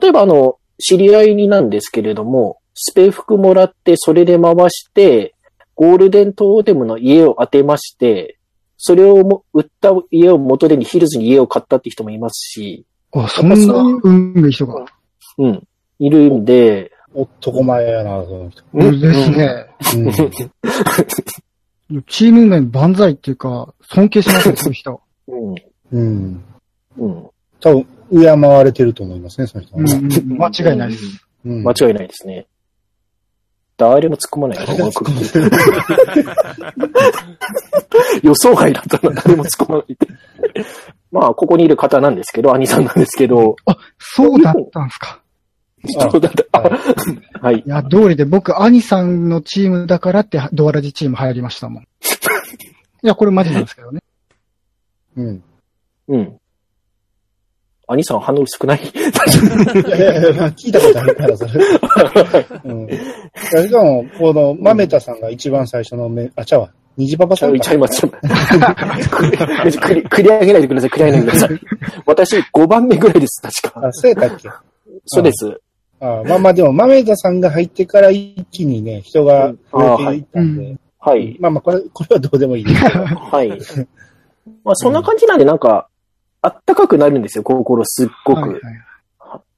例えばあの、知り合いになんですけれども、スペ服もらって、それで回して、ゴールデントーテムの家を当てまして、それをも売った家を元手にヒルズに家を買ったって人もいますし、あ、そんな運がいい人が。うん、いるんで、男前やな、その人。うんですね。うん。チーム面万歳っていうか、尊敬しますね、そういう人。うん、うん。うん、多分、敬われてると思いますね、その人はね。うんうん間違いないです。うん間違いないですね。誰も突っ込まない 予想外だったな、誰も突っ込まないって。まあ、ここにいる方なんですけど、兄さんなんですけど、そうだったんですか。あそうだった。あはい。いや、通りで僕、兄さんのチームだからって、ドアラジチーム流行りましたもん。いや、これマジなんですけどね。うん。うん。兄さん反応少ない？いやいやいや、聞いたことあるから、それ。うん。しかも、この、豆田さんが一番最初のめ、あ、ちゃうわ。虹パパちゃいさんかちゃいます。ちゃいます繰り繰り上げないでください。繰り上げないでください。私5番目ぐらいです、確か。あ、そうやったっけそうです。あまあまあでも、豆田さんが入ってから一気にね、人が増えていったんで、はい。まあまあ、これ、これはどうでもいいですけど。はい。まあ、そんな感じなんで、なんか、あったかくなるんですよ、心すっごく。はいはい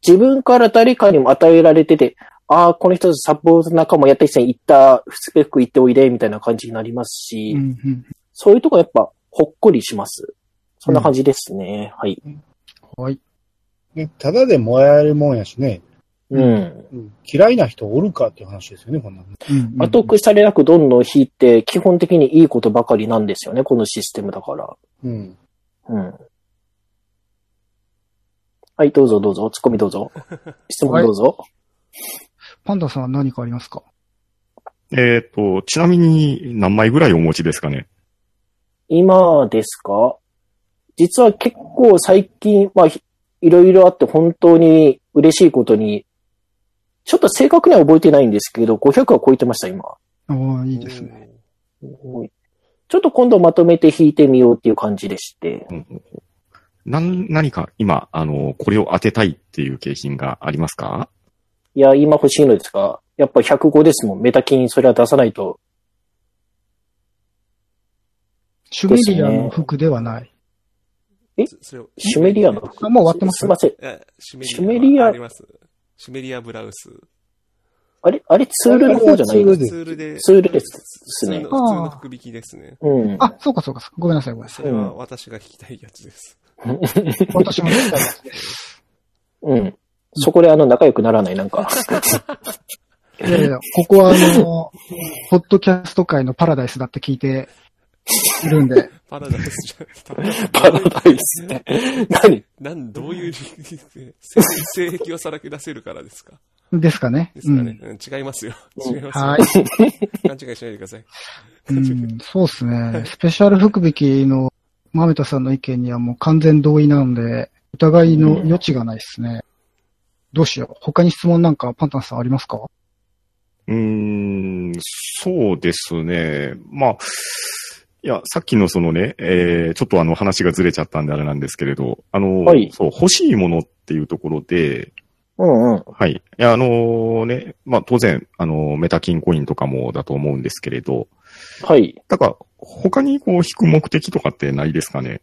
自分から誰かにも与えられてて、ああ、この人サポート仲間やった人に行った、スペック行っておいで、みたいな感じになりますし、うんうんそういうとこやっぱ、ほっこりします。そんな感じですね。はい。はい。ねただでもらえるもんやしね、うん。うん嫌いな人おるかっていう話ですよね、こんなの。うんうん後腐れなくどんどん引いて、基本的にいいことばかりなんですよね、このシステムだから。うん。うん。はい、どうぞどうぞ。ツッコミどうぞ。質問どうぞ。パンダさんは何かありますか？えっ、と、ちなみに何枚ぐらいお持ちですかね？今ですか？実は結構最近、まあ、ひいろいろあって本当に嬉しいことに、ちょっと正確には覚えてないんですけど、500は超えてました、今。ああ、いいですね。うんちょっと今度まとめて弾いてみようっていう感じでして。なん何か今、あの、これを当てたいっていう景品がありますか？いや、今欲しいのですが、やっぱ105ですもん。メタキンそれは出さないと。シュメリアの服ではない。それをシュメリアの服？あもう終わってますすいません。えシュシュメリアあります？シュメリアブラウス。あれ、あれツールの方じゃないあれはツールでツールで。ツールですね普通の福引きですね。うん。あ、そうかそうか。ごめんなさい、ごめんなさそれは私が聞きたいやつです。い。私も聞きたいです。うん。そこであの、仲良くならない、なんか。いやいや、ここはあの、ポッドキャスト界のパラダイスだって聞いているんで、パラダイスじゃ、パラダイスって。何？なん、どういう理由で、性 性癖をさらけ出せるからですか？ですかね。ですかね。うん違いますよ。違いますよ。はい。勘違いしないでください。うん、そうですね。スペシャル福引きの豆田さんの意見にはもう完全同意なんで、疑いの余地がないですね。どうしよう。他に質問なんかパンタンさんありますか？うーん、そうですね。まあ、いや、さっきのそのね、えー、ちょっとあの話がずれちゃったんであれなんですけれど、あの、はいそう、欲しいものっていうところで、うんうん。はい。いや、あのね、まあ当然、あの、メタ金コインとかもだと思うんですけれど、はい。だから、他にこう引く目的とかってないですかね？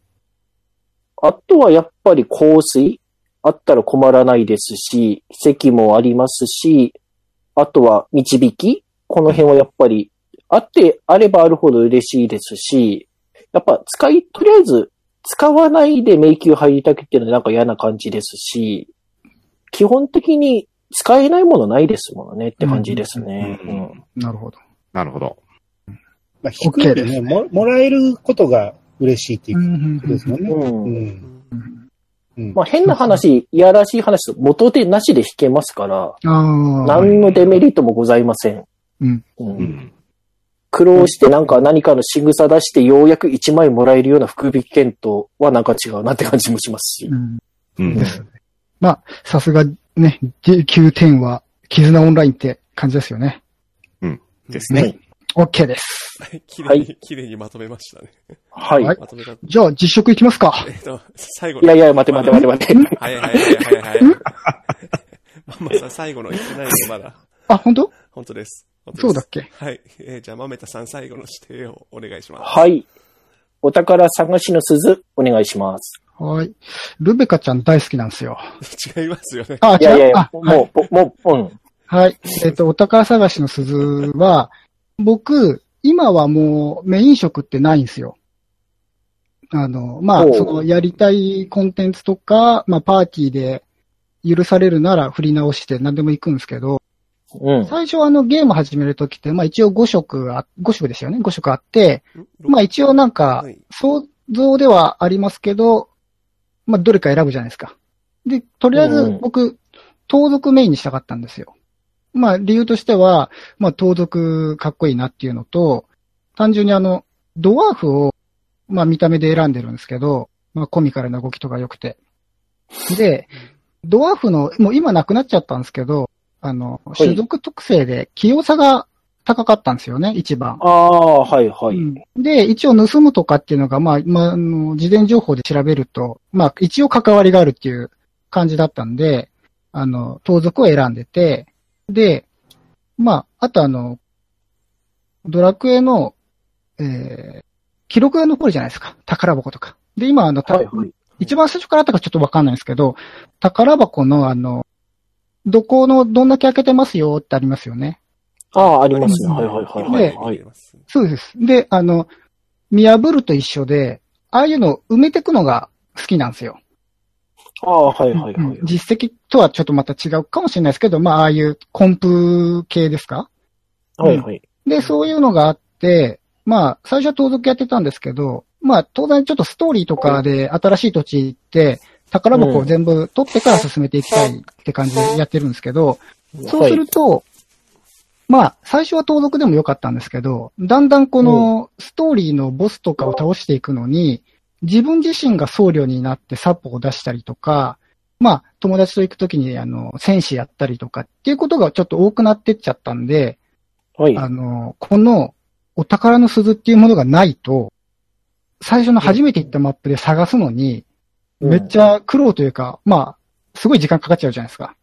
あとはやっぱり香水？あったら困らないですし、席もありますし、あとは導き？この辺はやっぱりあってあればあるほど嬉しいですし、やっぱ使い、とりあえず使わないで迷宮入りたくっていうのはなんか嫌な感じですし、基本的に使えないものないですものねって感じですね。なるほど。なるほど。まあ、低いで OK ですねも、もらえることが嬉しいっていううんことですもんね。うんう。うんんうん。まあ変な話、いやらしい話と元手なしで弾けますから、ああ。何のデメリットもございません。うん。うんうん。苦労してなんか何かの仕草出してようやく1枚もらえるような福引券とはなんか違うなって感じもしますしう。ん。うん。まあ、さすがね、9点は、絆オンラインって感じですよね。ですね。OK です。綺麗に、綺麗にまとめましたね。はい。はいまとめた。じゃあ、実食いきますか。えっと、最後の。いやいや、待て待て待て待て。はいはいはいはいはい。ママさん最後の言ってないのまだ。あ、本当？本当です。そうだっけ？はい。えーじゃあ、まめたさん最後の指定をお願いします。はい。お宝探しの鈴、お願いします。はい。ルベカちゃん大好きなんですよ。違いますよね。あ、いやいやいやあ、もう、もう、うん。はい。えっ、と、お宝探しの鈴は、僕、今はもうメイン職ってないんですよ。あの、まあその、やりたいコンテンツとか、まあ、パーティーで許されるなら振り直して何でも行くんですけど、うん。最初あのゲーム始めるときって、まあ一応5色あ、5色ですよね。5色あって、んまあ一応なんかはい、想像ではありますけど、まあどれか選ぶじゃないですか。で、とりあえずうん僕、盗賊メインにしたかったんですよ。まあ理由としては、まあ盗賊かっこいいなっていうのと、単純にあの、ドワーフを、まあ見た目で選んでるんですけど、まあコミカルな動きとか良くて。で、ドワーフの、もう今なくなっちゃったんですけど、あの、い種族特性で器用さが高かったんですよね、一番。ああ、はいはい。うんで、一応盗むとかっていうのが、まあ、まあ、あの、事前情報で調べると、まあ、一応関わりがあるっていう感じだったんで、あの、盗賊を選んでて、で、まあ、あとあの、ドラクエの、えー、記録が残るじゃないですか。宝箱とか。で、今あの、たはいはい。一番最初からあったかちょっとわかんないんですけど、宝箱のあの、どこの、どんだけ開けてますよってありますよね。ああ、ありますね。はいはいはいはい。ではい、そうです。で、あの、見破ると一緒で、ああいうのを埋めていくのが好きなんですよ。ああ、はいはいはい。うん実績とはちょっとまた違うかもしれないですけど、まあ、ああいうコンプ系ですか？はいはい。で、そういうのがあって、まあ、最初は盗賊やってたんですけど、まあ、当然ちょっとストーリーとかで新しい土地行って、宝箱を全部取ってから進めていきたいって感じでやってるんですけど、そうすると、まあ、最初は盗賊でもよかったんですけど、だんだんこのストーリーのボスとかを倒していくのに、自分自身が僧侶になってサポを出したりとか、まあ、友達と行くときに、あの、戦士やったりとかっていうことがちょっと多くなってっちゃったんで、はい。あの、このお宝の鈴っていうものがないと、最初の初めて行ったマップで探すのに、めっちゃ苦労というか、まあ、すごい時間かかっちゃうじゃないですか。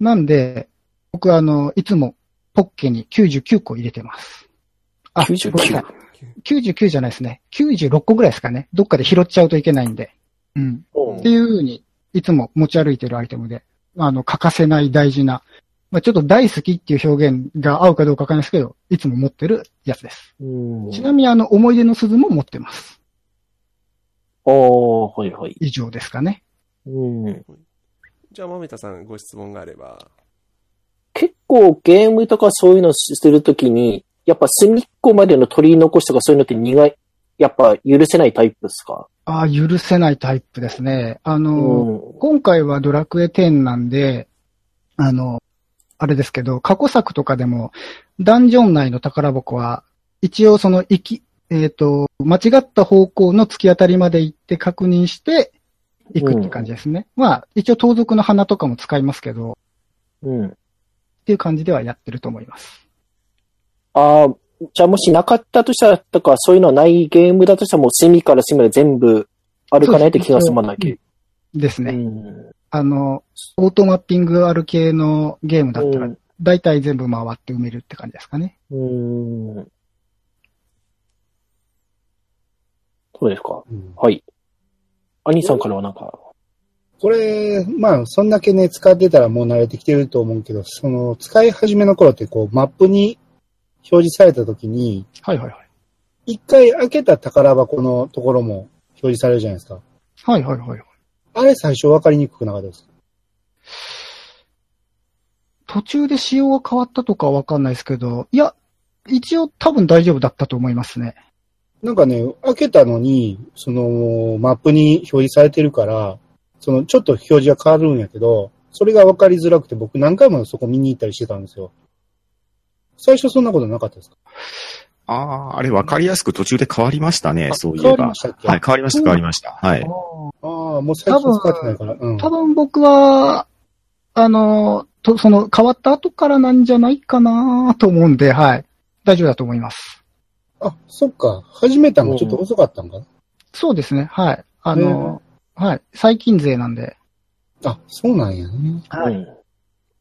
なんで、僕はあの、いつもポッケに99個入れてます。あ、99ごめんなさい99じゃないですね。96個ぐらいですかね。どっかで拾っちゃうといけないんで。うん。うんっていうふうに、いつも持ち歩いてるアイテムで、あの、欠かせない大事な、まあ、ちょっと大好きっていう表現が合うかどうかわかんないですけど、いつも持ってるやつです。うん。ちなみにあの、思い出の鈴も持ってます。ああ、はいはい。以上ですかね。うん。じゃあ、まめたさんご質問があれば。結構ゲームとかそういうのするときに、やっぱ隅っこまでの取り残しとかそういうのって苦い、やっぱ許せないタイプですか？ああ、許せないタイプですね。あうの、ん。今回はドラクエ10なんで、あの、あれですけど、過去作とかでも、ダンジョン内の宝箱は、一応その、行き、えっ、と、間違った方向の突き当たりまで行って確認して、行くって感じですね。まあ、一応盗賊の花とかも使いますけど、うん。っていう感じではやってると思います。ああ、じゃあもしなかったとしたらとか、そういうのはないゲームだとしたらもう隅から隅まで全部歩かないと気が済まないけ？ですね。うん。あの、オートマッピングある系のゲームだったらうん、大体全部回って埋めるって感じですかね。うん。そうですか。うんはい。兄さんからはなんか、これ、まあ、そんだけね、使ってたらもう慣れてきてると思うけど、その、使い始めの頃ってこう、マップに表示された時に、はいはいはい。一回開けた宝箱のところも表示されるじゃないですか。はいはいはい。あれ最初分かりにくくなかったです。途中で仕様が変わったとかはわかんないですけど、いや、一応多分大丈夫だったと思いますね。なんかね、開けたのに、その、マップに表示されてるから、その、ちょっと表示が変わるんやけど、それが分かりづらくて僕何回もそこ見に行ったりしてたんですよ。最初そんなことなかったですか？ああ、あれ分かりやすく途中で変わりましたね、あそういえば変わりま。したっけ？はい、変わりました、変わりました。はい。ああ、もう最近使ってないから。うん。多分僕は、あの、とその変わった後からなんじゃないかなと思うんで、はい。大丈夫だと思います。あ、そっか。始めたのがちょっと遅かったんかな？そうですね、はい。あの、はい。最近勢なんで。あ、そうなんやね。はいうん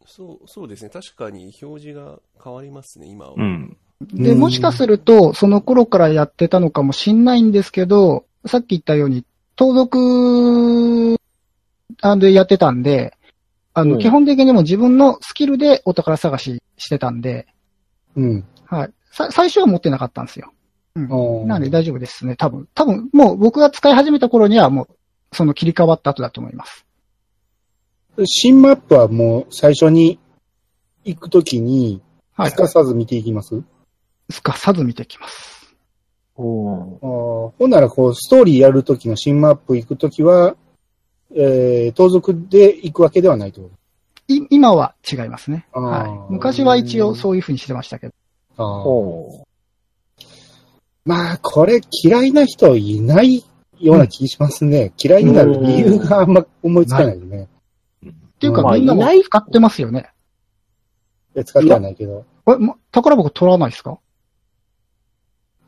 そう、そうですね。確かに表示が変わりますね、今は。うん。で、うんもしかすると、その頃からやってたのかもしんないんですけど、さっき言ったように、盗賊、あでやってたんで、あの、うん基本的にも自分のスキルでお宝探ししてたんで、うん。はい。さ、最初は持ってなかったんですよ。うん。なので大丈夫ですね、多分。多分、もう僕が使い始めた頃にはもう、その切り替わった後だと思います。新マップはもう最初に行くときに、はいす。かさず見ていきます、すかさず見てきます。うんあーほんなら、こう、ストーリーやるときの新マップ行くときは、えー、盗賊で行くわけではないってこい、今は違いますね。はい。昔は一応そういう風にしてましたけど。まあ、これ嫌いな人いないような気しますね。嫌いになる理由があんま思いつかないよね。っていうか、まあみんなもいない使ってますよね。いや使ってはないけど。え、ま、宝箱取らないですか？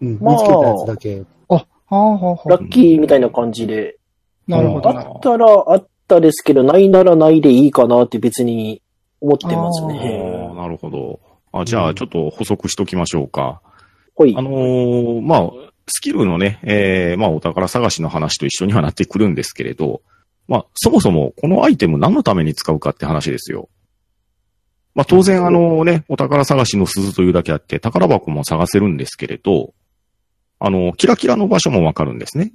うん、まあ見つけたやつだけ。あ、はあはあはラッキーみたいな感じで。なるほど。あったらあったですけど、ないならないでいいかなって別に思ってますあね。あ、なるほど。あじゃあ、ちょっと補足しときましょうか。ほいあ。のーまあ、スキルのね、えーまあ、お宝探しの話と一緒にはなってくるんですけれど、まあ、そもそもこのアイテム何のために使うかって話ですよ。まあ、当然あのね、お宝探しの鈴というだけあって、宝箱も探せるんですけれど、あの、キラキラの場所もわかるんですね。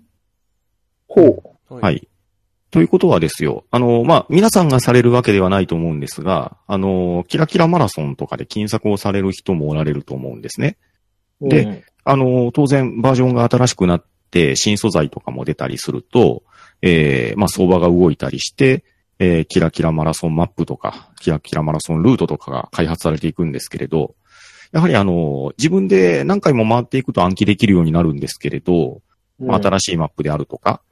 ほう。ははい。ということはですよ、あの、まあ、皆さんがされるわけではないと思うんですが、あの、キラキラマラソンとかで金策をされる人もおられると思うんですね。でうんあの、当然バージョンが新しくなって新素材とかも出たりすると、えー、まあ相場が動いたりして、えー、キラキラマラソンマップとか、キラキラマラソンルートとかが開発されていくんですけれど、やはりあの、自分で何回も回っていくと暗記できるようになるんですけれど、まあ新しいマップであるとか、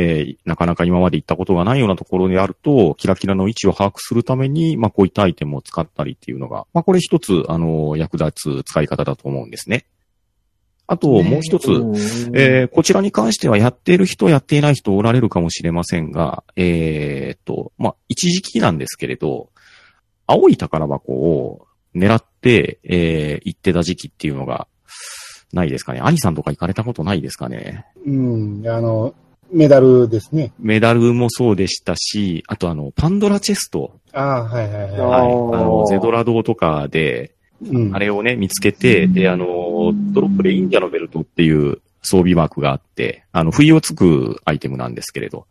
えーなかなか今まで行ったことがないようなところであると、キラキラの位置を把握するために、まあこういったアイテムを使ったりっていうのが、まあこれ一つ、あの、役立つ使い方だと思うんですね。あと、もう一つ、うんえーこちらに関してはやっている人、やっていない人おられるかもしれませんが、えーっと、まあ、一時期なんですけれど、青い宝箱を狙って、えー行ってた時期っていうのが、ないですかね。兄さんとか行かれたことないですかね。うん、あの、メダルですね。メダルもそうでしたし、あとあの、パンドラチェスト。ああ、はいはいあははい。あーの、ゼドラ堂とかで、い。うん。あれをね、見つけて、で、あの、ドロップでインディアのベルトっていう装備マークがあって、あの、不意をつくアイテムなんですけれど、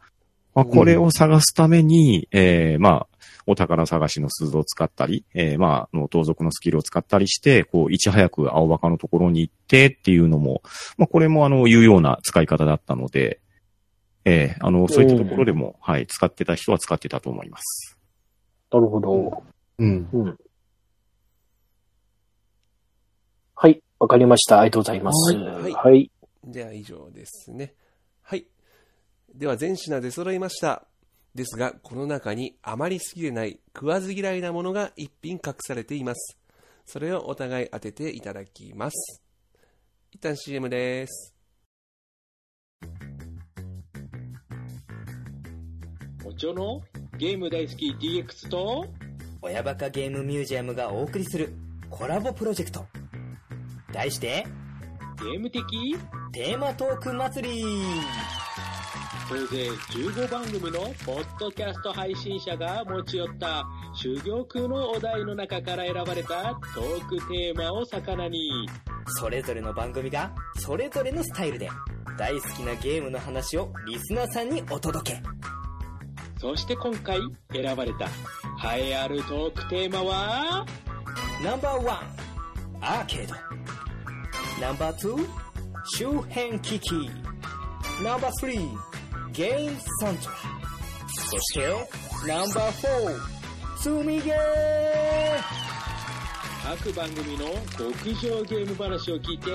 まあ、これを探すために、えー、まあ、お宝探しの鈴を使ったり、えー、まあ、あの盗賊のスキルを使ったりして、こう、いち早く青バカのところに行ってっていうのも、まあ、これもあの、有用な使い方だったので、えー、あの、そういったところでも、はい、使ってた人は使ってたと思います。なるほど。うん。はい。わかりました。ありがとうございます。はいはい。では以上ですね。はい。では全品出揃いました。ですが、この中にあまり好きでない、食わず嫌いなものが一品隠されています。それをお互い当てていただきます。一旦 CM です。おちょのゲーム大好き DX と親バカゲームミュージアムがお送りするコラボプロジェクト。題して、ゲーム的？テーマトーク祭り総勢15番組のポッドキャスト配信者が持ち寄った修行空のお題の中から選ばれたトークテーマを魚にそれぞれの番組が、それぞれのスタイルで、大好きなゲームの話をリスナーさんにお届け。そして今回選ばれた栄えあるトークテーマは？ナンバーワン、アーケード。ナンバーツー、周辺機器。ナンバースリー、ゲームサントラ。そしてよ、ナンバー4、積みゲー各番組の極上ゲーム話を聞いて、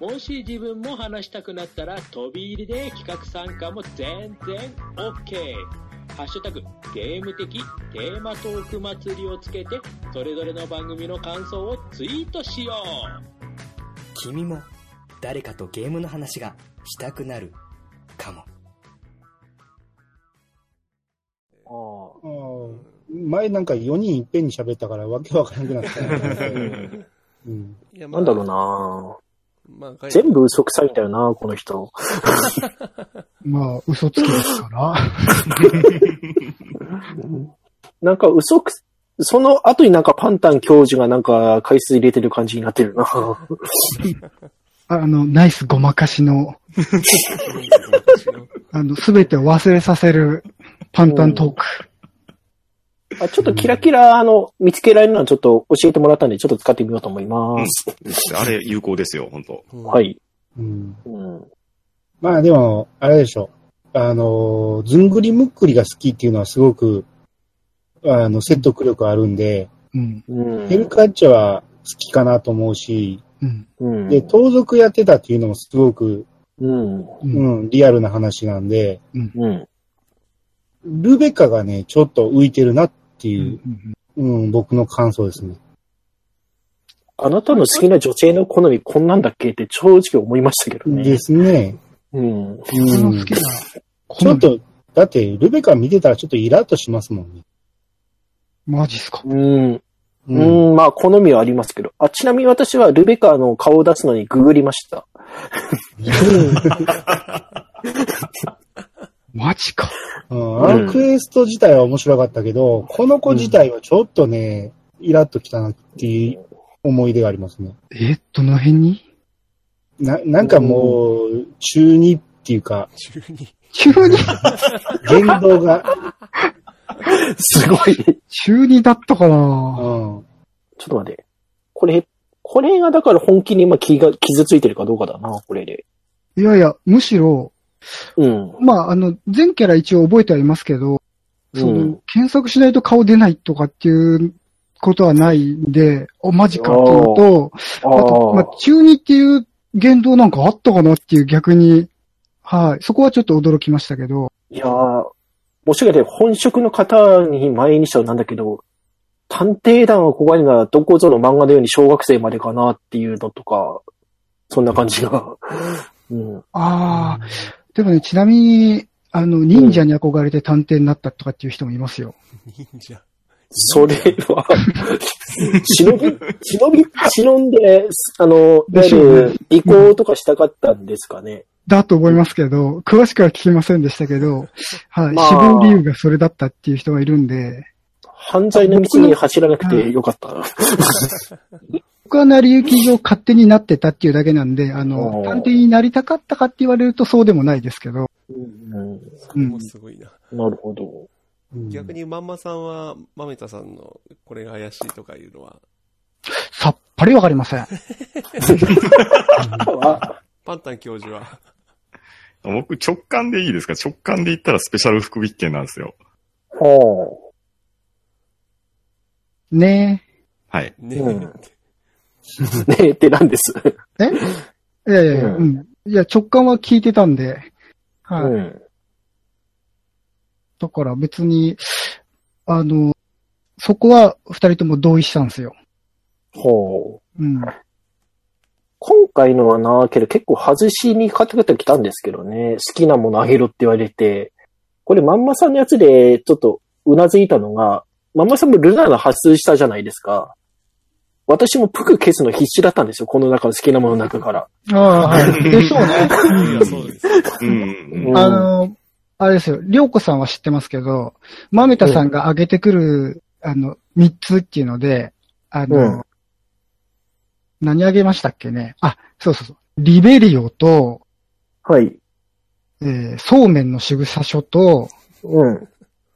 もし自分も話したくなったら飛び入りで企画参加も全然 OK。ハッシュタグ、ゲーム的テーマトーク祭りをつけて、それぞれの番組の感想をツイートしよう。君も誰かとゲームの話がしたくなるかも。ああうん前なんか4人いっぺんに喋ったからわけわからなくなった、うん。いやなんだろうなまあ、全部嘘くさいんだよなこの人。まあ、嘘つきですから。なんか嘘く、その後になんかパンタン教授がなんか回数入れてる感じになってるな。あの、ナイスごまかしの、あの、すべてを忘れさせるパンタントーク。あちょっとキラキラ、あの、見つけられるのはちょっと教えてもらったんで、ちょっと使ってみようと思います。あれ有効ですよ、本当はい。うん。うん。まあでも、あれでしょ。あの、ずんぐりむっくりが好きっていうのはすごく、あの、説得力あるんで、うん。うん。ヘルカッチャは好きかなと思うし、うん。うん。で、盗賊やってたっていうのもすごく、うん。う。うんん、リアルな話なんで、うん。ルベカがね、ちょっと浮いてるなってういう、ん。うん、僕の感想ですね。あなたの好きな女性の好みこんなんだっけって正直思いましたけどね。ですね。うん。好きな、ちょっと、だって、ルベカ見てたらちょっとイラッとしますもんね。マジっすか。うん。ううん、まあ、好みはありますけど。あ、ちなみに私はルベカの顔を出すのにググりました。マジか。うんあのクエスト自体は面白かったけど、この子自体はちょっとね、イラッときたなっていう思い出がありますね。え、どの辺に？な、なんかもう、中二っていうか、中に。中二？言動が、すごい。ちょ中二だったかうな、ん。っと待って。これ、これがだから本気に今気が、傷ついてるかどうかだな、これで。いやいや、むしろ、うん。まあ、あの、全キャラ一応覚えてはいますけど、その、うん検索しないと顔出ないとかっていうことはないんで、お、マジかっていうのと、ああと、まああ、、中二っていう言動なんかあったかなっていう逆に、はい、そこはちょっと驚きましたけど、いやーもしかして本職の方に前にしたらなんだけど、探偵団はここにがどこぞの漫画のように小学生までかなっていうのとか、そんな感じが。うん。ああ、でもね、ちなみに、あの、忍者に憧れて探偵になったとかっていう人もいますよ。忍者。それは、忍び、忍び、忍んで、あの、いわゆでしょうね。る、尾行とかしたかったんですかね。だと思いますけど、詳しくは聞きませんでしたけど、はい、まあ。死亡理由がそれだったっていう人がいるんで、犯罪の道に走らなくてよかったな。僕は成り行き上勝手になってたっていうだけなんで、あの探偵になりたかったかって言われるとそうでもないですけど、うん、それもすごいな。なるほど。うん逆にまんまさんは、まめたさんのこれが怪しいとかいうのは、さっぱりわかりません。あパンタン教授は、僕直感でいいですか？直感で言ったらスペシャル福引券なんですよ。ほねはい。ね、うんう。ねえって何です。え？えいやいやいや、うんうん。いや、直感は聞いてたんで、はい。うん。だから別に、あの、そこは二人とも同意したんですよ。ほう。うん。今回のはな、けど結構外しにかけてきたんですけどね。好きなものあげろって言われて。これまんまさんのやつでちょっとうなずいたのが、まんまさんもルナーの発出したじゃないですか。私もプク消すの必死だったんですよ。この中の好きなものの中から。ああ、はい。でしょうね。いやそうです。うん。あの、あれですよ、りょうこさんは知ってますけど、まめたさんが挙げてくる、あの、三つっていうので、あの、うん何挙げましたっけね？あ、そうそうそう。リベリオと、はい。えー、そうめんの仕草書と、うん。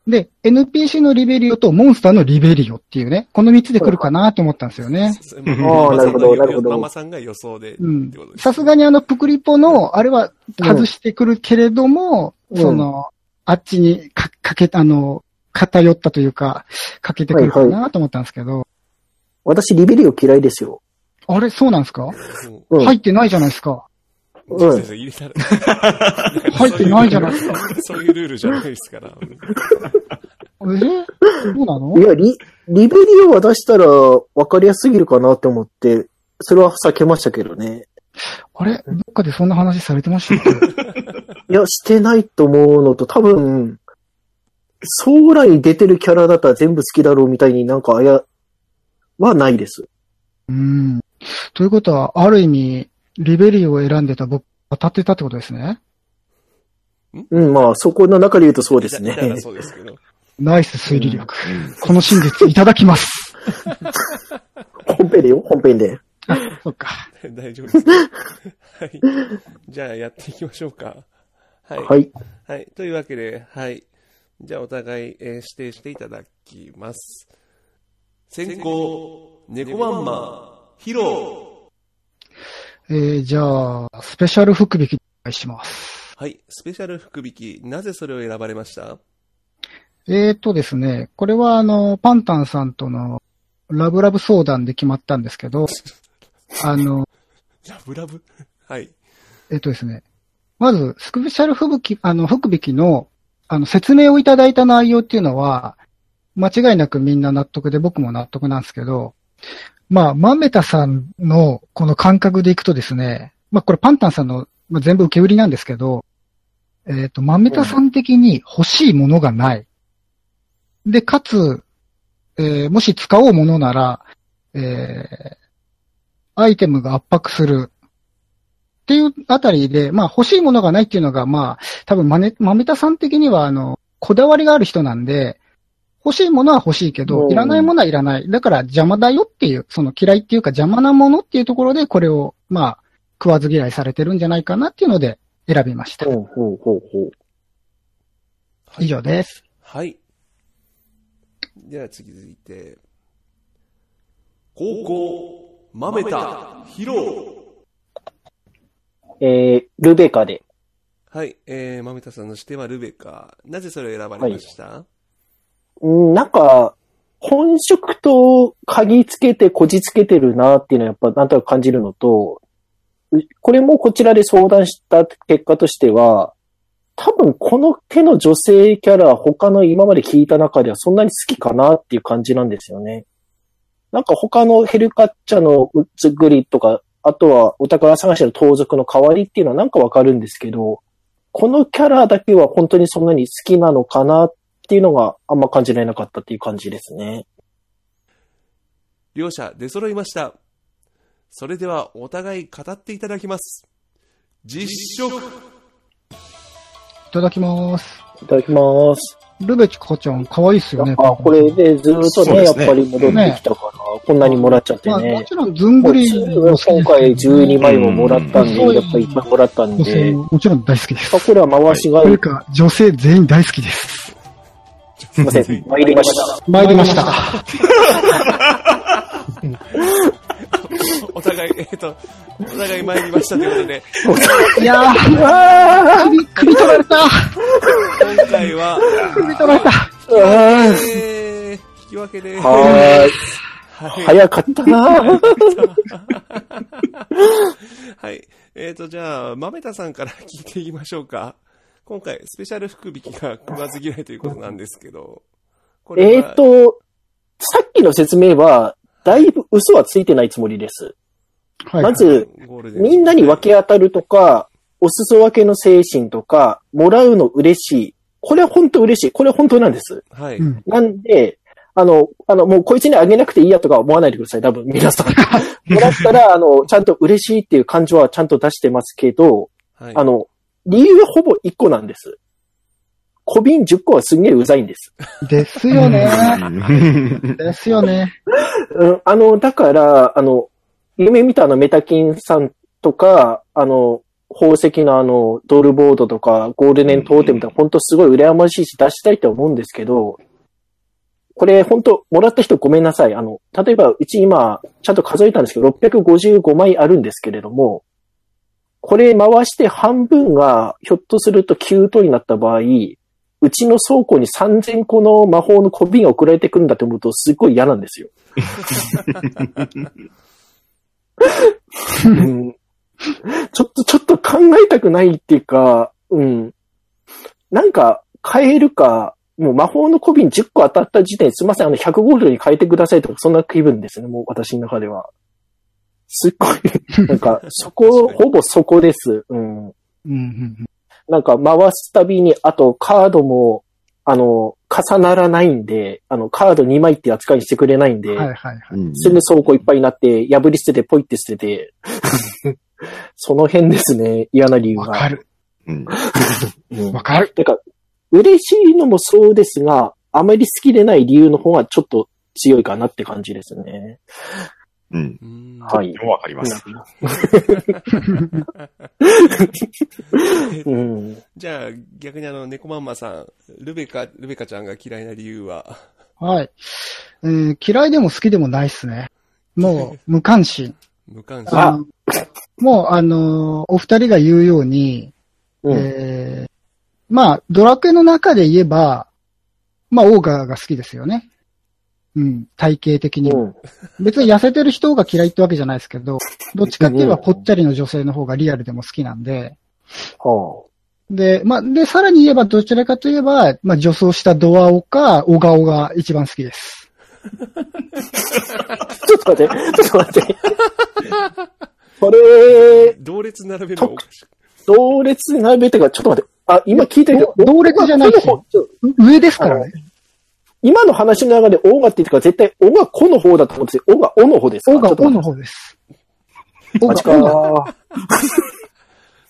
で、NPC のリベリオとモンスターのリベリオっていうね、この三つで来るかなと思ったんですよね。ああなるほどなるほど。ママさんが予想で、うん。さすがにあの、プクリポの、あれは外してくるけれども、うん。その、あっちにか、かけ、あの、偏ったというか、かけてくるかなと思ったんですけど、私、リベリオ嫌いですよ。あれ、そうなんですか？うん。うん。入ってないじゃないですか。うん入れたら。入ってないじゃないですか。そういうルールじゃないですから。え？そうなの？いや、リ、リベリオは出したら分かりやすすぎるかなって思って、それは避けましたけどね。あれ？どっかでそんな話されてましたっけ？いや、してないと思うのと、多分、将来出てるキャラだったら全部好きだろうみたいになんかあや、はないです。うん。ということは、ある意味、リベリオを選んでた僕、当たってたってことですね。うん、まあ、そこの中で言うとそうですねだ。からそうですけど。ナイス推理力。この真実いただきます。本編でよ、本編で。そっか。大丈夫です。はい。じゃあやっていきましょうか。はい。はい。はい。というわけで、はい。じゃあお互い、えー指定していただきます。先行、猫まんま、ヒロえー、じゃあ、スペシャル福引きお願いします。はい。スペシャル福引き、なぜそれを選ばれました？えーとですね、これはあの、パンタンさんとのラブラブ相談で決まったんですけど、あの、ラブラブ？はい。えっとですね、まず、スペシャル福引き、あの、福引きの、あの、説明をいただいた内容っていうのは、間違いなくみんな納得で僕も納得なんですけど、まあ、マメタさんのこの感覚でいくとですね、まあこれパンタンさんの、まあ、全部受け売りなんですけど、えっ、と、マメタさん的に欲しいものがない。で、かつ、えーもし使おうものなら、えーアイテムが圧迫する。っていうあたりで、まあ欲しいものがないっていうのが、まあ多分マネ、マメタさん的にはあの、こだわりがある人なんで、欲しいものは欲しいけど、うんいらないものはいらない。だから邪魔だよっていう、その嫌いっていうか邪魔なものっていうところで、これを、まあ、食わず嫌いされてるんじゃないかなっていうので選びました。ほうほうほうほう。以上です。はい。では次続いて、高校、まめた、ヒロえー、ルベカで。はい。えー、まめたさんの指定はルベカ。なぜそれを選ばれました、うん、なんか、本職と鍵つけてこじつけてるなっていうのはやっぱなんとなく感じるのと、これもこちらで相談した結果としては、多分この手の女性キャラ他の今まで聞いた中ではそんなに好きかなっていう感じなんですよね。なんか他のヘルカッチャのうつぐりとか、あとはお宝探しの盗賊の代わりっていうのはなんかわかるんですけど、このキャラだけは本当にそんなに好きなのかなっていうのがあんま感じられなかったっていう感じですね。両者出揃いました。それではお互い語っていただきます。実食いただきます。いただきます。ルベチカちゃん、可愛いっすよね。あ、これでずっとね、やっぱり戻ってきたから、こんなにもらっちゃってまあ、もね。ちろん、ずんぐりも好き今回ですけど12枚ももらったんで、うんやっぱりいっぱいもらったんで、ももちろん大好きです。あこれは回しがいい。というか、女性全員大好きです。すいません。参りました。参りました。お互い、えっ、と、お互い参りましたということで、いやー、首、首取られた今回は、首取られたあえー、引き分けで、ーはーい。はい。早かったな はい。えっ、と、じゃあ、豆田さんから聞いていきましょうか。今回、スペシャル福引きが食わず嫌いということなんですけど、これはえっ、と、さっきの説明は、だいぶ嘘はついてないつもりです。はい。まず、ゴールデンみんなに分け当たるとか、お裾分けの精神とか、もらうの嬉しい。これは本当嬉しい。これは本当なんです。はい。うん。なんで、あの、あの、もうこいつにあげなくていいやとか思わないでください。多分、皆さん。もらったら、あの、ちゃんと嬉しいっていう感情はちゃんと出してますけど、はい。あの、理由はほぼ1個なんです。小瓶10個はすんげえうざいんです。ですよね。ですよね。うん、あの、だから、あの、夢見たあのメタキンさんとか、あの、宝石のあの、ドルボードとか、ゴールデントーテムとか、本当すごい羨ましいし出したいと思うんですけど、これ本当もらった人ごめんなさい。あの、例えばうち今、ちゃんと数えたんですけど、655枚あるんですけれども、これ回して半分が、ひょっとすると9等になった場合、うちの倉庫に3000個の魔法の小瓶が送られてくるんだと思うと、すっごい嫌なんですよ。うんちょっと、ちょっと考えたくないっていうか、うん。なんか、変えるか、もう魔法の小瓶10個当たった時点ですいません、あの、100ゴールドに変えてくださいとか、そんな気分ですね、もう私の中では。すっごい、なんか、そこ、ほぼそこです。うん。うんうんなんか、回すたびに、あと、カードも、あの、重ならないんで、あの、カード2枚って扱いにしてくれないんで、うん。はいはいはい。うんすぐ倉庫いっぱいになって、破り捨てて、ポイって捨てて、その辺ですね、嫌な理由が。わかる。うんうん わかる。てか、嬉しいのもそうですが、あまり好きでない理由の方がちょっと強いかなって感じですね。うん。うんはい。わかります。うん。じゃあ、逆にあの、猫マンマさん、ルベカ、ルベカちゃんが嫌いな理由は、はい。えー嫌いでも好きでもないっすね。もう、無関心。無関心。もう、あのーお二人が言うように、うん。えーまあ、ドラクエの中で言えば、まあ、オーガーが好きですよね。うん、体型的にも。うん。別に痩せてる人が嫌いってわけじゃないですけど、どっちかって言えばぽっちゃりの女性の方がリアルでも好きなんで、はで、まあ、で、さらに言えばどちらかといえば、まあ、女装したドアオか、オガオが一番好きです。あ、ちょっと待って、ちょっと待って。これ、同列並べるの？おかしい。同列並べてから、ちょっと待って。あ、今聞いてるけど、同列じゃないです上ですからね。今の話の中で、オーガって言ってから絶対、オがコの方だと思ってて、オがオの方ですか？オガオの方です。オってガマオジか。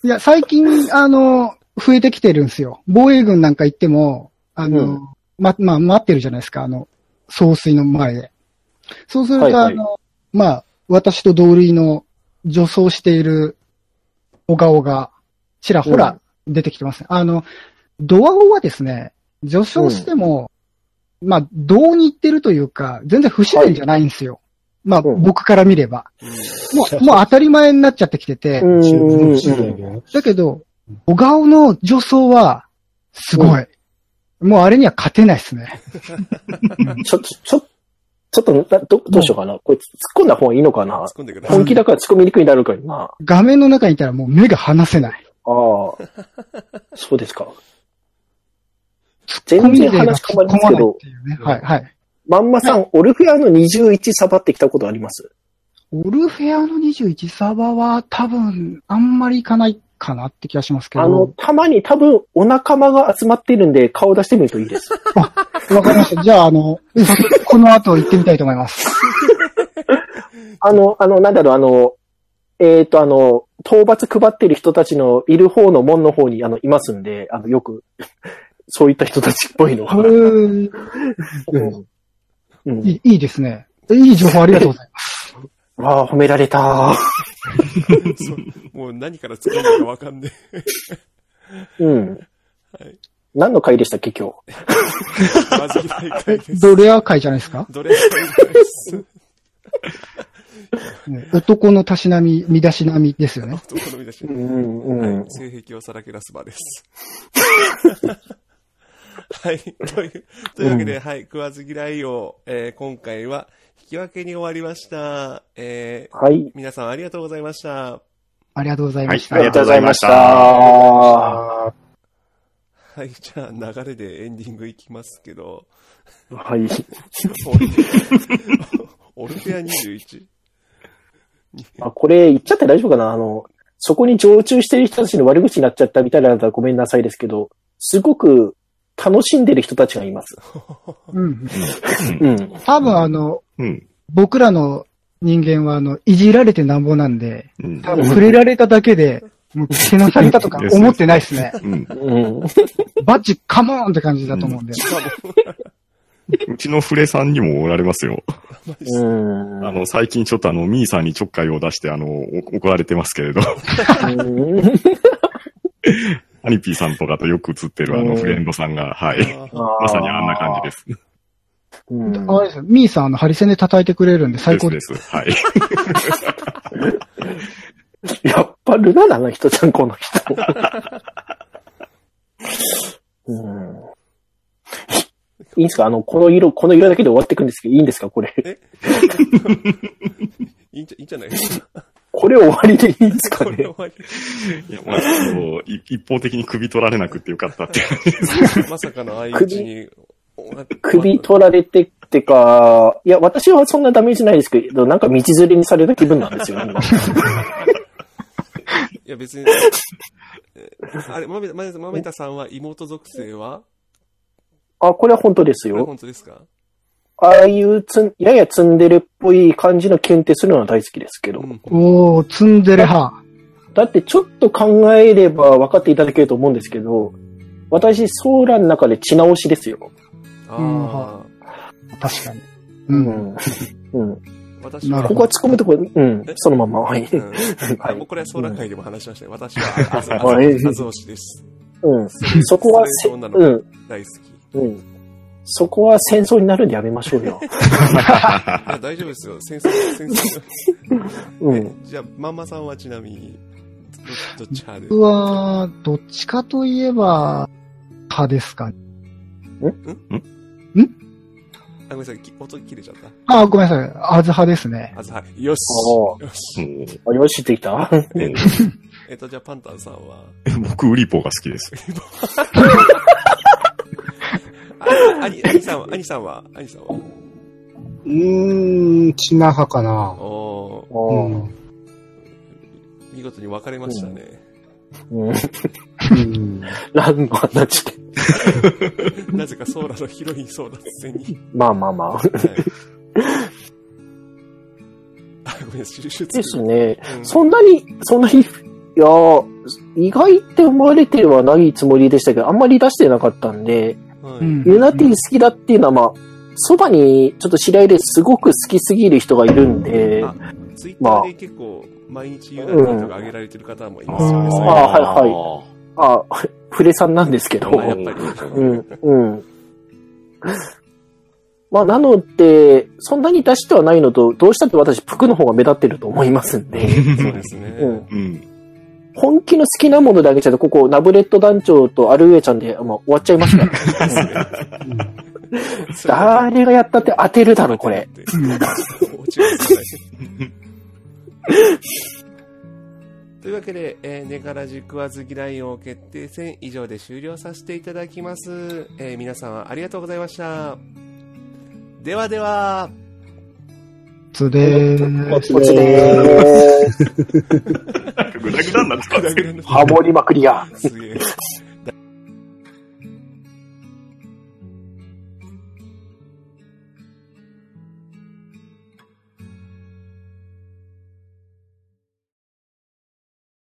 いや、最近、あの、増えてきてるんですよ。防衛軍なんか行っても、あの、うんま、まあ、待ってるじゃないですか、あの、総帥の前で。そうすると、はいはいあの、まあ、私と同類の女装している小顔が、ちらほら出てきてますね。あの、ドアオはですね、女装しても、まあ、どうに言ってるというか、全然不自然じゃないんですよ。まあ、うん僕から見れば。もう、もう当たり前になっちゃってきてて、だけど、小顔の女装は、すごい。もうあれには勝てないですね。ちょ、ちょ、ちょ、ちょっと、など、どうしようかな。これ突っ込んだ方がいいのかな？突っ込んでください。本気だから突っ込みにくいになるからな。あ画面の中にいたらもう目が離せない。あ。そうですか。全然話変わりますけどね。はい、はい。まんまさん、オルフェアの21サバってきたことあります？オルフェアの21サバは多分、あんまりいかないかなって気がしますけど。あの、たまに多分お仲間が集まってるんで顔出してみるといいです。わかりました。じゃあ、あの、この後行ってみたいと思います。あの、あの、なんだろう、あの、えっ、と、あの、討伐配ってる人たちのいる方の門の方に、あの、いますんで、あの、よく、そういった人たちっぽいのが。へーうん。うん。いいですね。いい情報ありがとうございます。わあ、褒められた。もう何から突っ込んだかわかんねうん。はい何の回でしたっけ、今日？会です。ドレア会じゃないですか、どれです。ね男のたしなみ、身だしなみですよね。男の見出し。うん、うん。はい。性癖をさらけ出す場です。はい。という、というわけで、はい。食わず嫌いを、えー今回は引き分けに終わりました。えーはい。皆さんありがとうございました。ありがとうございました。はいありがとうございましたははい。じゃあ、流れでエンディングいきますけど、い。オルオルフェア 21? あ、これ言っちゃって大丈夫かな？あの、そこに常駐してる人たちの悪口になっちゃったみたいなのだったらごめんなさいですけど、すごく楽しんでる人たちがいます。うん。うん。多分あの、うん。僕らの人間はあの、いじられてなんぼなんで、うん。多分触れられただけで、もう、けなされたとか思ってないですね。うん。うん。バッチカモーンって感じだと思うんで。うちのフレさんにもおられますよ。うん。あの、最近ちょっとあの、ミーさんにちょっかいを出して、あの、お怒られてますけれど、うんアニピーさんとかとよく映ってるあの、うんフレンドさんが、はい。あまさにあんな感じです。うんあれですよ、ミーさんあの、ハリセンで叩いてくれるんで最高で。ですす。です。はい。やっぱルナなの人じゃん、この人。うん。いいんですか？あの、この色、この色だけで終わっていくんですけど、いいんですか？これ。いいんじゃ、いいんじゃないですか？これ終わりでいいんですかね？これ終わり。いや、まあ、ちょっとい一方的に首取られなくてよかったって。まさかの相打ちに。首取られてってか、いや、私はそんなダメージないですけど、なんか道連れにされた気分なんですよ、今。いや、別に。えあれ、まめ、まめ、まめたさんは妹属性は？あ、これは本当ですこれよ。本当ですか？ああいうつん、ややツンデレっぽい感じのキュンってするのは大好きですけど。うん。おー、ツンデレ派。だってちょっと考えれば分かっていただけると思うんですけど、私、ソーラの中で血直しですよ。あ確かに。ううん。ん。うん。あ。私はここは突っ込むところ、うんえ？そのまま、はい。うん はいもうこれはソーラ会でも話しましたよ。私は、あず、おしです。うん。そこはうん。大好き。うん。そこは戦争になるんでやめましょうよ。大丈夫ですよ。戦争、戦争。えうん。じゃあ、まんまさんはちなみに、ど、どっち派で僕は、どっちかといえば、派ですかね。あ、ごめんなさい。き音切れちゃった。あ、ごめんなさい。あず派ですね。あず、はい。よし。およし。あ、よしってきた？え えっと、じゃあ、パンタンさんは、僕、ウリポが好きです。あ、兄、兄さんは、兄さんは、兄さんは？うーん、チナ派かな。おおーん。見事に分かれましたね。うん。うん。何の話で。なぜかソーラのヒロイン争奪戦に。まあまあまあ。はいあ、ごめんなさい、収集ですね。うんそんなに、そんなに、いやー意外って思われてはないつもりでしたけど、あんまり出してなかったんで、はいうんユナティ好きだっていうのはまあ、そばにちょっと知り合いですごく好きすぎる人がいるんで、あツイッターで結構、毎日ユナティとか上げられてる方もいますよね。うんそういうあはいはいあ、フレさんなんですけど、あやっぱり。うん、うん。まあ、なので、そんなに出してはないのと、どうしたって私、服の方が目立ってると思いますんで、そうですね。うん。うん。本気の好きなものであげちゃうと、ここ、ナブレット団長とアルウェイちゃんで、まあ、終わっちゃいますから。誰がやったって当てるだろ、これ。。というわけで、えー、ネガラジ食わず嫌い王決定戦以上で終了させていただきます。えー皆さん。ありがとうございました。ではでは、つでーおこっちでーす。ぐだぐだになってますけど。ハモりまくりや。すげえ。